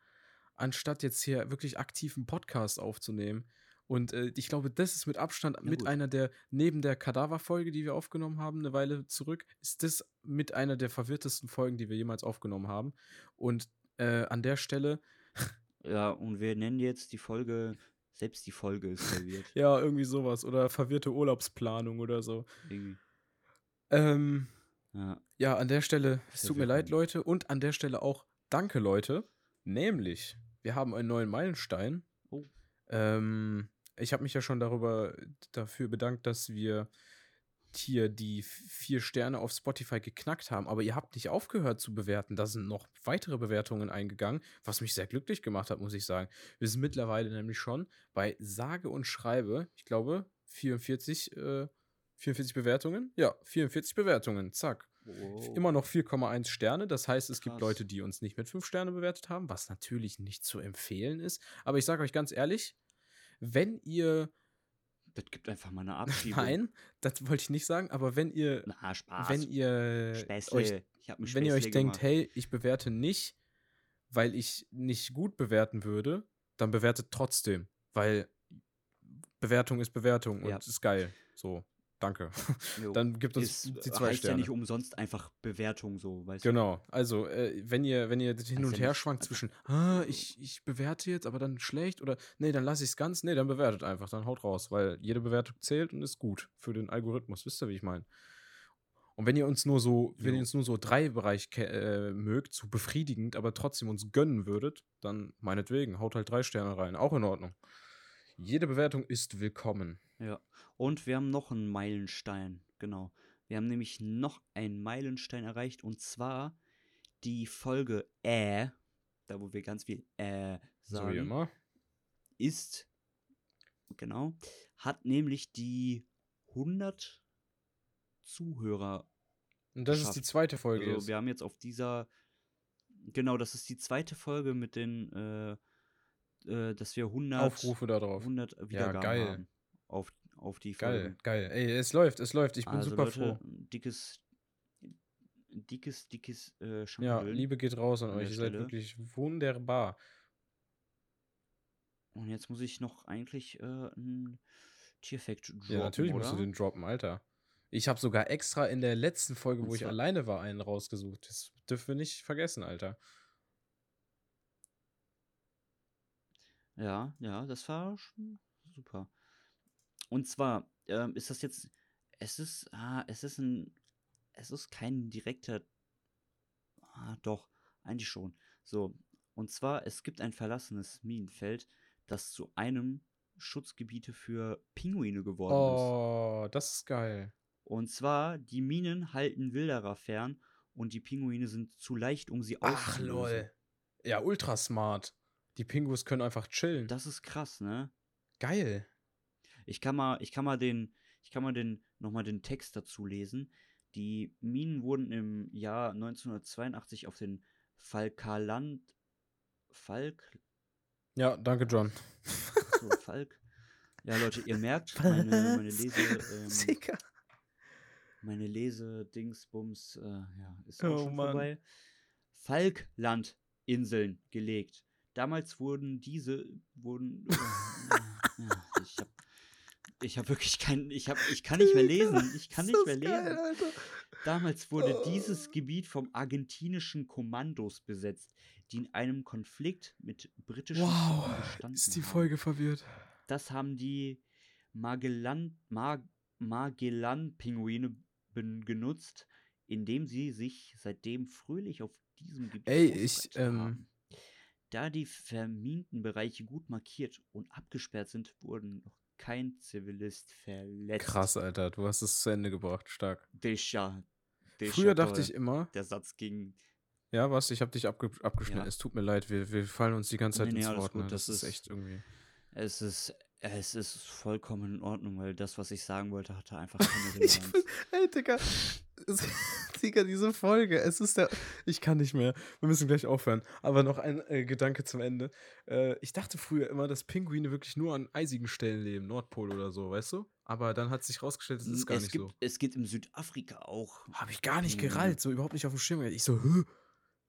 [SPEAKER 1] anstatt jetzt hier wirklich aktiven Podcast aufzunehmen. Und äh, ich glaube, das ist mit Abstand mit
[SPEAKER 3] gut.
[SPEAKER 1] einer der, neben der Kadaver-Folge, die wir aufgenommen haben, eine Weile zurück, ist das mit einer der verwirrtesten Folgen, die wir jemals aufgenommen haben. Und äh, an der Stelle,
[SPEAKER 3] Ja, und wir nennen jetzt die Folge, selbst die Folge ist verwirrt.
[SPEAKER 1] ja, irgendwie sowas. Oder verwirrte Urlaubsplanung oder so.
[SPEAKER 3] Irgendwie.
[SPEAKER 1] Ähm,
[SPEAKER 3] Ja,
[SPEAKER 1] Ja, an der Stelle, es tut mir leid. Leute. Und an der Stelle auch danke, Leute. Nämlich, wir haben einen neuen Meilenstein.
[SPEAKER 3] Oh.
[SPEAKER 1] Ähm, ich habe mich ja schon darüber dafür bedankt, dass wir hier die vier Sterne auf Spotify geknackt haben. Aber ihr habt nicht aufgehört zu bewerten. Da sind noch weitere Bewertungen eingegangen, was mich sehr glücklich gemacht hat, muss ich sagen. Wir sind mittlerweile nämlich schon bei sage und schreibe, ich glaube, 44, äh, 44 Bewertungen. Ja, 44 Bewertungen. Zack.
[SPEAKER 3] wow.
[SPEAKER 1] Immer noch 4,1 Sterne. Das heißt, es gibt
[SPEAKER 3] Krass.
[SPEAKER 1] Leute, die uns nicht mit 5 Sterne bewertet haben, was natürlich nicht zu empfehlen ist. Aber ich sage euch ganz ehrlich, wenn ihr.
[SPEAKER 3] Das gibt einfach mal eine Abschiebung.
[SPEAKER 1] Nein, das wollte ich nicht sagen, aber wenn ihr.
[SPEAKER 3] Na, Spaß.
[SPEAKER 1] Wenn ihr
[SPEAKER 3] Späßle.
[SPEAKER 1] euch,
[SPEAKER 3] ich hab mich
[SPEAKER 1] wenn ihr euch denkt,
[SPEAKER 3] gemacht.
[SPEAKER 1] hey, ich bewerte nicht, weil ich nicht gut bewerten würde, dann bewertet trotzdem. Weil Bewertung ist Bewertung und
[SPEAKER 3] Ja.
[SPEAKER 1] ist geil. So, danke.
[SPEAKER 3] Jo.
[SPEAKER 1] Dann gibt uns
[SPEAKER 3] Ist,
[SPEAKER 1] die zwei
[SPEAKER 3] heißt
[SPEAKER 1] Sterne.
[SPEAKER 3] ja nicht umsonst einfach Bewertung so, weißt du?
[SPEAKER 1] Genau, also äh, wenn ihr, wenn ihr hin
[SPEAKER 3] Heißt
[SPEAKER 1] und her schwankt zwischen, ah, ich, ich bewerte jetzt, aber dann schlecht oder nee, dann lasse ich es ganz, nee, dann bewertet einfach, dann haut raus, weil jede Bewertung zählt und ist gut für den Algorithmus, wisst ihr, wie ich meine? Und wenn ihr uns nur so, wenn ihr
[SPEAKER 3] Jo.
[SPEAKER 1] uns nur so drei Bereich äh, mögt, so befriedigend, aber trotzdem uns gönnen würdet, dann meinetwegen, haut halt drei Sterne rein, auch in Ordnung. Jede Bewertung ist willkommen.
[SPEAKER 3] Ja. Und wir haben noch einen Meilenstein, genau. Wir haben nämlich noch einen Meilenstein erreicht und zwar die Folge Äh, da wo wir ganz viel Äh
[SPEAKER 1] So wie
[SPEAKER 3] sagen,
[SPEAKER 1] immer.
[SPEAKER 3] ist, genau, hat nämlich die 100 Zuhörer.
[SPEAKER 1] Und das ist
[SPEAKER 3] geschafft.
[SPEAKER 1] die zweite Folge
[SPEAKER 3] Also
[SPEAKER 1] jetzt.
[SPEAKER 3] wir haben jetzt auf dieser, genau, das ist die zweite Folge mit den, äh, äh, dass wir 100
[SPEAKER 1] Aufrufe da drauf.
[SPEAKER 3] 100 Wiedergaben
[SPEAKER 1] geil.
[SPEAKER 3] haben auf, auf die
[SPEAKER 1] Geil,
[SPEAKER 3] Folge.
[SPEAKER 1] geil. Ey, es läuft, es läuft. Ich bin
[SPEAKER 3] also
[SPEAKER 1] super
[SPEAKER 3] Leute,
[SPEAKER 1] froh.
[SPEAKER 3] dickes, dickes, dickes äh,
[SPEAKER 1] Ja. Liebe geht raus an
[SPEAKER 3] an
[SPEAKER 1] euch. Ihr seid wirklich wunderbar.
[SPEAKER 3] Und jetzt muss ich noch eigentlich äh, einen Tierfact droppen,
[SPEAKER 1] Ja, natürlich
[SPEAKER 3] oder?
[SPEAKER 1] musst du den droppen, Alter. Ich habe sogar extra in der letzten Folge, wo ich alleine war, einen rausgesucht. Das dürfen wir nicht vergessen, Alter.
[SPEAKER 3] Ja, ja, das war schon super. Und zwar ähm, ist das jetzt, es ist, ah, es ist ein, es ist kein direkter, ah, doch, eigentlich schon. So, und zwar, es gibt ein verlassenes Minenfeld, das zu einem Schutzgebiete für Pinguine geworden ist.
[SPEAKER 1] Oh, das ist geil.
[SPEAKER 3] Und zwar, die Minen halten Wilderer fern und die Pinguine sind zu leicht, um sie
[SPEAKER 1] Ach,
[SPEAKER 3] auszulösen.
[SPEAKER 1] lol. Ja, ultra smart. Die Pingus können einfach chillen.
[SPEAKER 3] Das ist krass, ne?
[SPEAKER 1] geil.
[SPEAKER 3] Ich kann mal, ich kann mal den, ich kann mal den, nochmal den Text dazu lesen. Die Minen wurden im Jahr 1982 auf den Falkaland, Falk,
[SPEAKER 1] Ja, danke, John.
[SPEAKER 3] so, Falk. Ja, Leute, ihr merkt, meine, meine Lese, ähm,
[SPEAKER 1] Sicker.
[SPEAKER 3] meine Lese-Dingsbums, äh, ja, ist auch
[SPEAKER 1] Oh,
[SPEAKER 3] schon
[SPEAKER 1] Mann.
[SPEAKER 3] vorbei. Falklandinseln gelegt. Damals wurden diese, wurden, äh, ja, ich hab, ich hab wirklich keinen, ich hab, ich kann nicht mehr lesen, ich kann nicht mehr lesen. Damals wurde dieses
[SPEAKER 1] Oh.
[SPEAKER 3] Gebiet vom argentinischen Kommandos besetzt, die in einem Konflikt mit britischen
[SPEAKER 1] Wow,
[SPEAKER 3] Truppen
[SPEAKER 1] ist die
[SPEAKER 3] haben.
[SPEAKER 1] Folge verwirrt.
[SPEAKER 3] Das haben die Magellan, Mag, Magellan-Pinguine genutzt, indem sie sich seitdem fröhlich auf diesem Gebiet
[SPEAKER 1] Ey, ich, ähm,
[SPEAKER 3] haben. Da die verminten Bereiche gut markiert und abgesperrt sind, wurden noch kein Zivilist verletzt.
[SPEAKER 1] Krass, Alter. Du hast es zu Ende gebracht. Stark.
[SPEAKER 3] Déjà. Déjà
[SPEAKER 1] Früher dachte
[SPEAKER 3] toll.
[SPEAKER 1] ich immer,
[SPEAKER 3] Der Satz ging
[SPEAKER 1] ja, was? Ich habe dich abge abgeschnitten.
[SPEAKER 3] Ja.
[SPEAKER 1] Es tut mir leid. Wir, wir fallen uns die ganze Zeit
[SPEAKER 3] Nee, nee,
[SPEAKER 1] ins
[SPEAKER 3] alles
[SPEAKER 1] Wort. Ne? Das,
[SPEAKER 3] das
[SPEAKER 1] ist
[SPEAKER 3] ist-
[SPEAKER 1] echt irgendwie.
[SPEAKER 3] Es ist, es ist vollkommen in Ordnung, weil das, was ich sagen wollte, hatte einfach keine Relevanz.
[SPEAKER 1] ey, Digga. Digga, diese Folge. Es ist der. Ich kann nicht mehr. Wir müssen gleich aufhören. Aber noch ein äh, Gedanke zum Ende. Äh, ich dachte früher immer, dass Pinguine wirklich nur an eisigen Stellen leben, Nordpol oder so, weißt du? Aber dann hat sich rausgestellt, das ist gar
[SPEAKER 3] es
[SPEAKER 1] nicht
[SPEAKER 3] gibt,
[SPEAKER 1] so.
[SPEAKER 3] Es gibt im Südafrika auch.
[SPEAKER 1] Habe ich gar nicht
[SPEAKER 3] Pinguine.
[SPEAKER 1] gerallt, so überhaupt nicht auf dem Schirm. Ich so, Hö?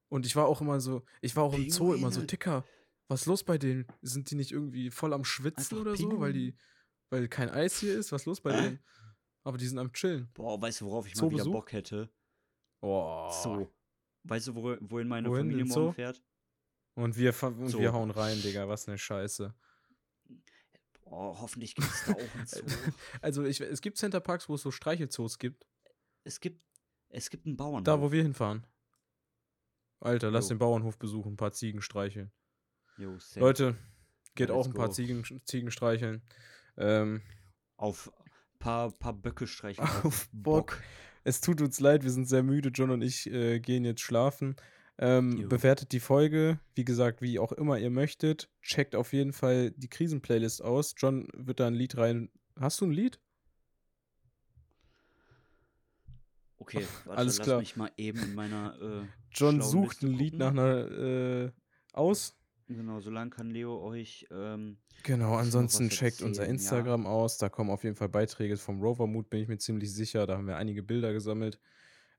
[SPEAKER 1] Und ich war auch immer so, ich war auch im Zoo immer so,
[SPEAKER 3] Pinguine.
[SPEAKER 1] Ticker, was ist los bei denen? Sind die nicht irgendwie voll am Schwitzen
[SPEAKER 3] Einfach
[SPEAKER 1] oder so, weil
[SPEAKER 3] Pinguine.
[SPEAKER 1] die, weil kein Eis hier ist? Was ist los bei denen? Aber die sind am Chillen.
[SPEAKER 3] Boah, weißt du, worauf ich mal wieder
[SPEAKER 1] Zoobesuch?
[SPEAKER 3] Bock hätte?
[SPEAKER 1] Oh.
[SPEAKER 3] Zoo. Weißt du, wo, wohin meine
[SPEAKER 1] Wohin,
[SPEAKER 3] Familie morgen
[SPEAKER 1] Zoo?
[SPEAKER 3] fährt?
[SPEAKER 1] Und wir, und wir hauen rein, Digga, was eine Scheiße.
[SPEAKER 3] Boah, hoffentlich gibt es da auch einen Zoo.
[SPEAKER 1] Also ich, es gibt Centerparks, wo es so Streichelzoos gibt.
[SPEAKER 3] es gibt, es gibt einen Bauernhof.
[SPEAKER 1] Da, wo wir hinfahren. Alter, lass
[SPEAKER 3] Jo.
[SPEAKER 1] den Bauernhof besuchen, ein paar Ziegen streicheln.
[SPEAKER 3] Jo.
[SPEAKER 1] Leute, geht
[SPEAKER 3] Ja,
[SPEAKER 1] auch ein paar. Ziegen, Ziegen streicheln. Ähm,
[SPEAKER 3] Auf paar, paar Böcke streichen.
[SPEAKER 1] Auf Bock. Es tut uns leid, wir sind sehr müde. John und ich äh, gehen jetzt schlafen. Ähm, bewertet die Folge, wie gesagt, wie auch immer ihr möchtet. Checkt auf jeden Fall die Krisenplaylist aus. John wird da ein Lied rein. Hast du ein Lied?
[SPEAKER 3] Okay, warte,
[SPEAKER 1] Alles
[SPEAKER 3] lass
[SPEAKER 1] klar.
[SPEAKER 3] mich mal eben in meiner. Äh,
[SPEAKER 1] John sucht
[SPEAKER 3] Liste
[SPEAKER 1] ein Lied
[SPEAKER 3] gucken.
[SPEAKER 1] nach einer äh, aus.
[SPEAKER 3] Genau, solange kann Leo euch. Ähm,
[SPEAKER 1] Genau, ansonsten checkt unser
[SPEAKER 3] erzählen, ja.
[SPEAKER 1] Instagram aus. Da kommen auf jeden Fall Beiträge vom Rovermood, bin ich mir ziemlich sicher. Da haben wir einige Bilder gesammelt.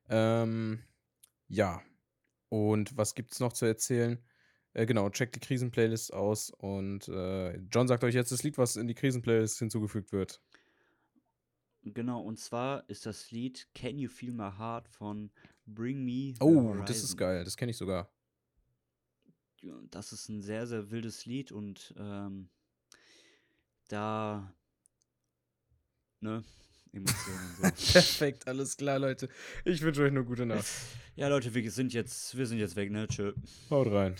[SPEAKER 1] Ähm, ja. Und was gibt's noch zu erzählen? Äh, genau, checkt die Krisenplaylist aus und äh, John sagt euch jetzt das Lied, was in die Krisenplaylist hinzugefügt wird.
[SPEAKER 3] genau, und zwar ist das Lied Can You Feel My Heart von Bring Me. the
[SPEAKER 1] Oh, das ist
[SPEAKER 3] Horizon.
[SPEAKER 1] geil. Das kenne ich sogar.
[SPEAKER 3] Das ist ein sehr, sehr wildes Lied und ähm, da. Ne? Emotionen so.
[SPEAKER 1] Perfekt, alles klar, Leute. Ich wünsche euch eine gute Nacht.
[SPEAKER 3] ja, Leute, wir sind jetzt, wir sind jetzt weg, ne? Tschö.
[SPEAKER 1] Haut rein.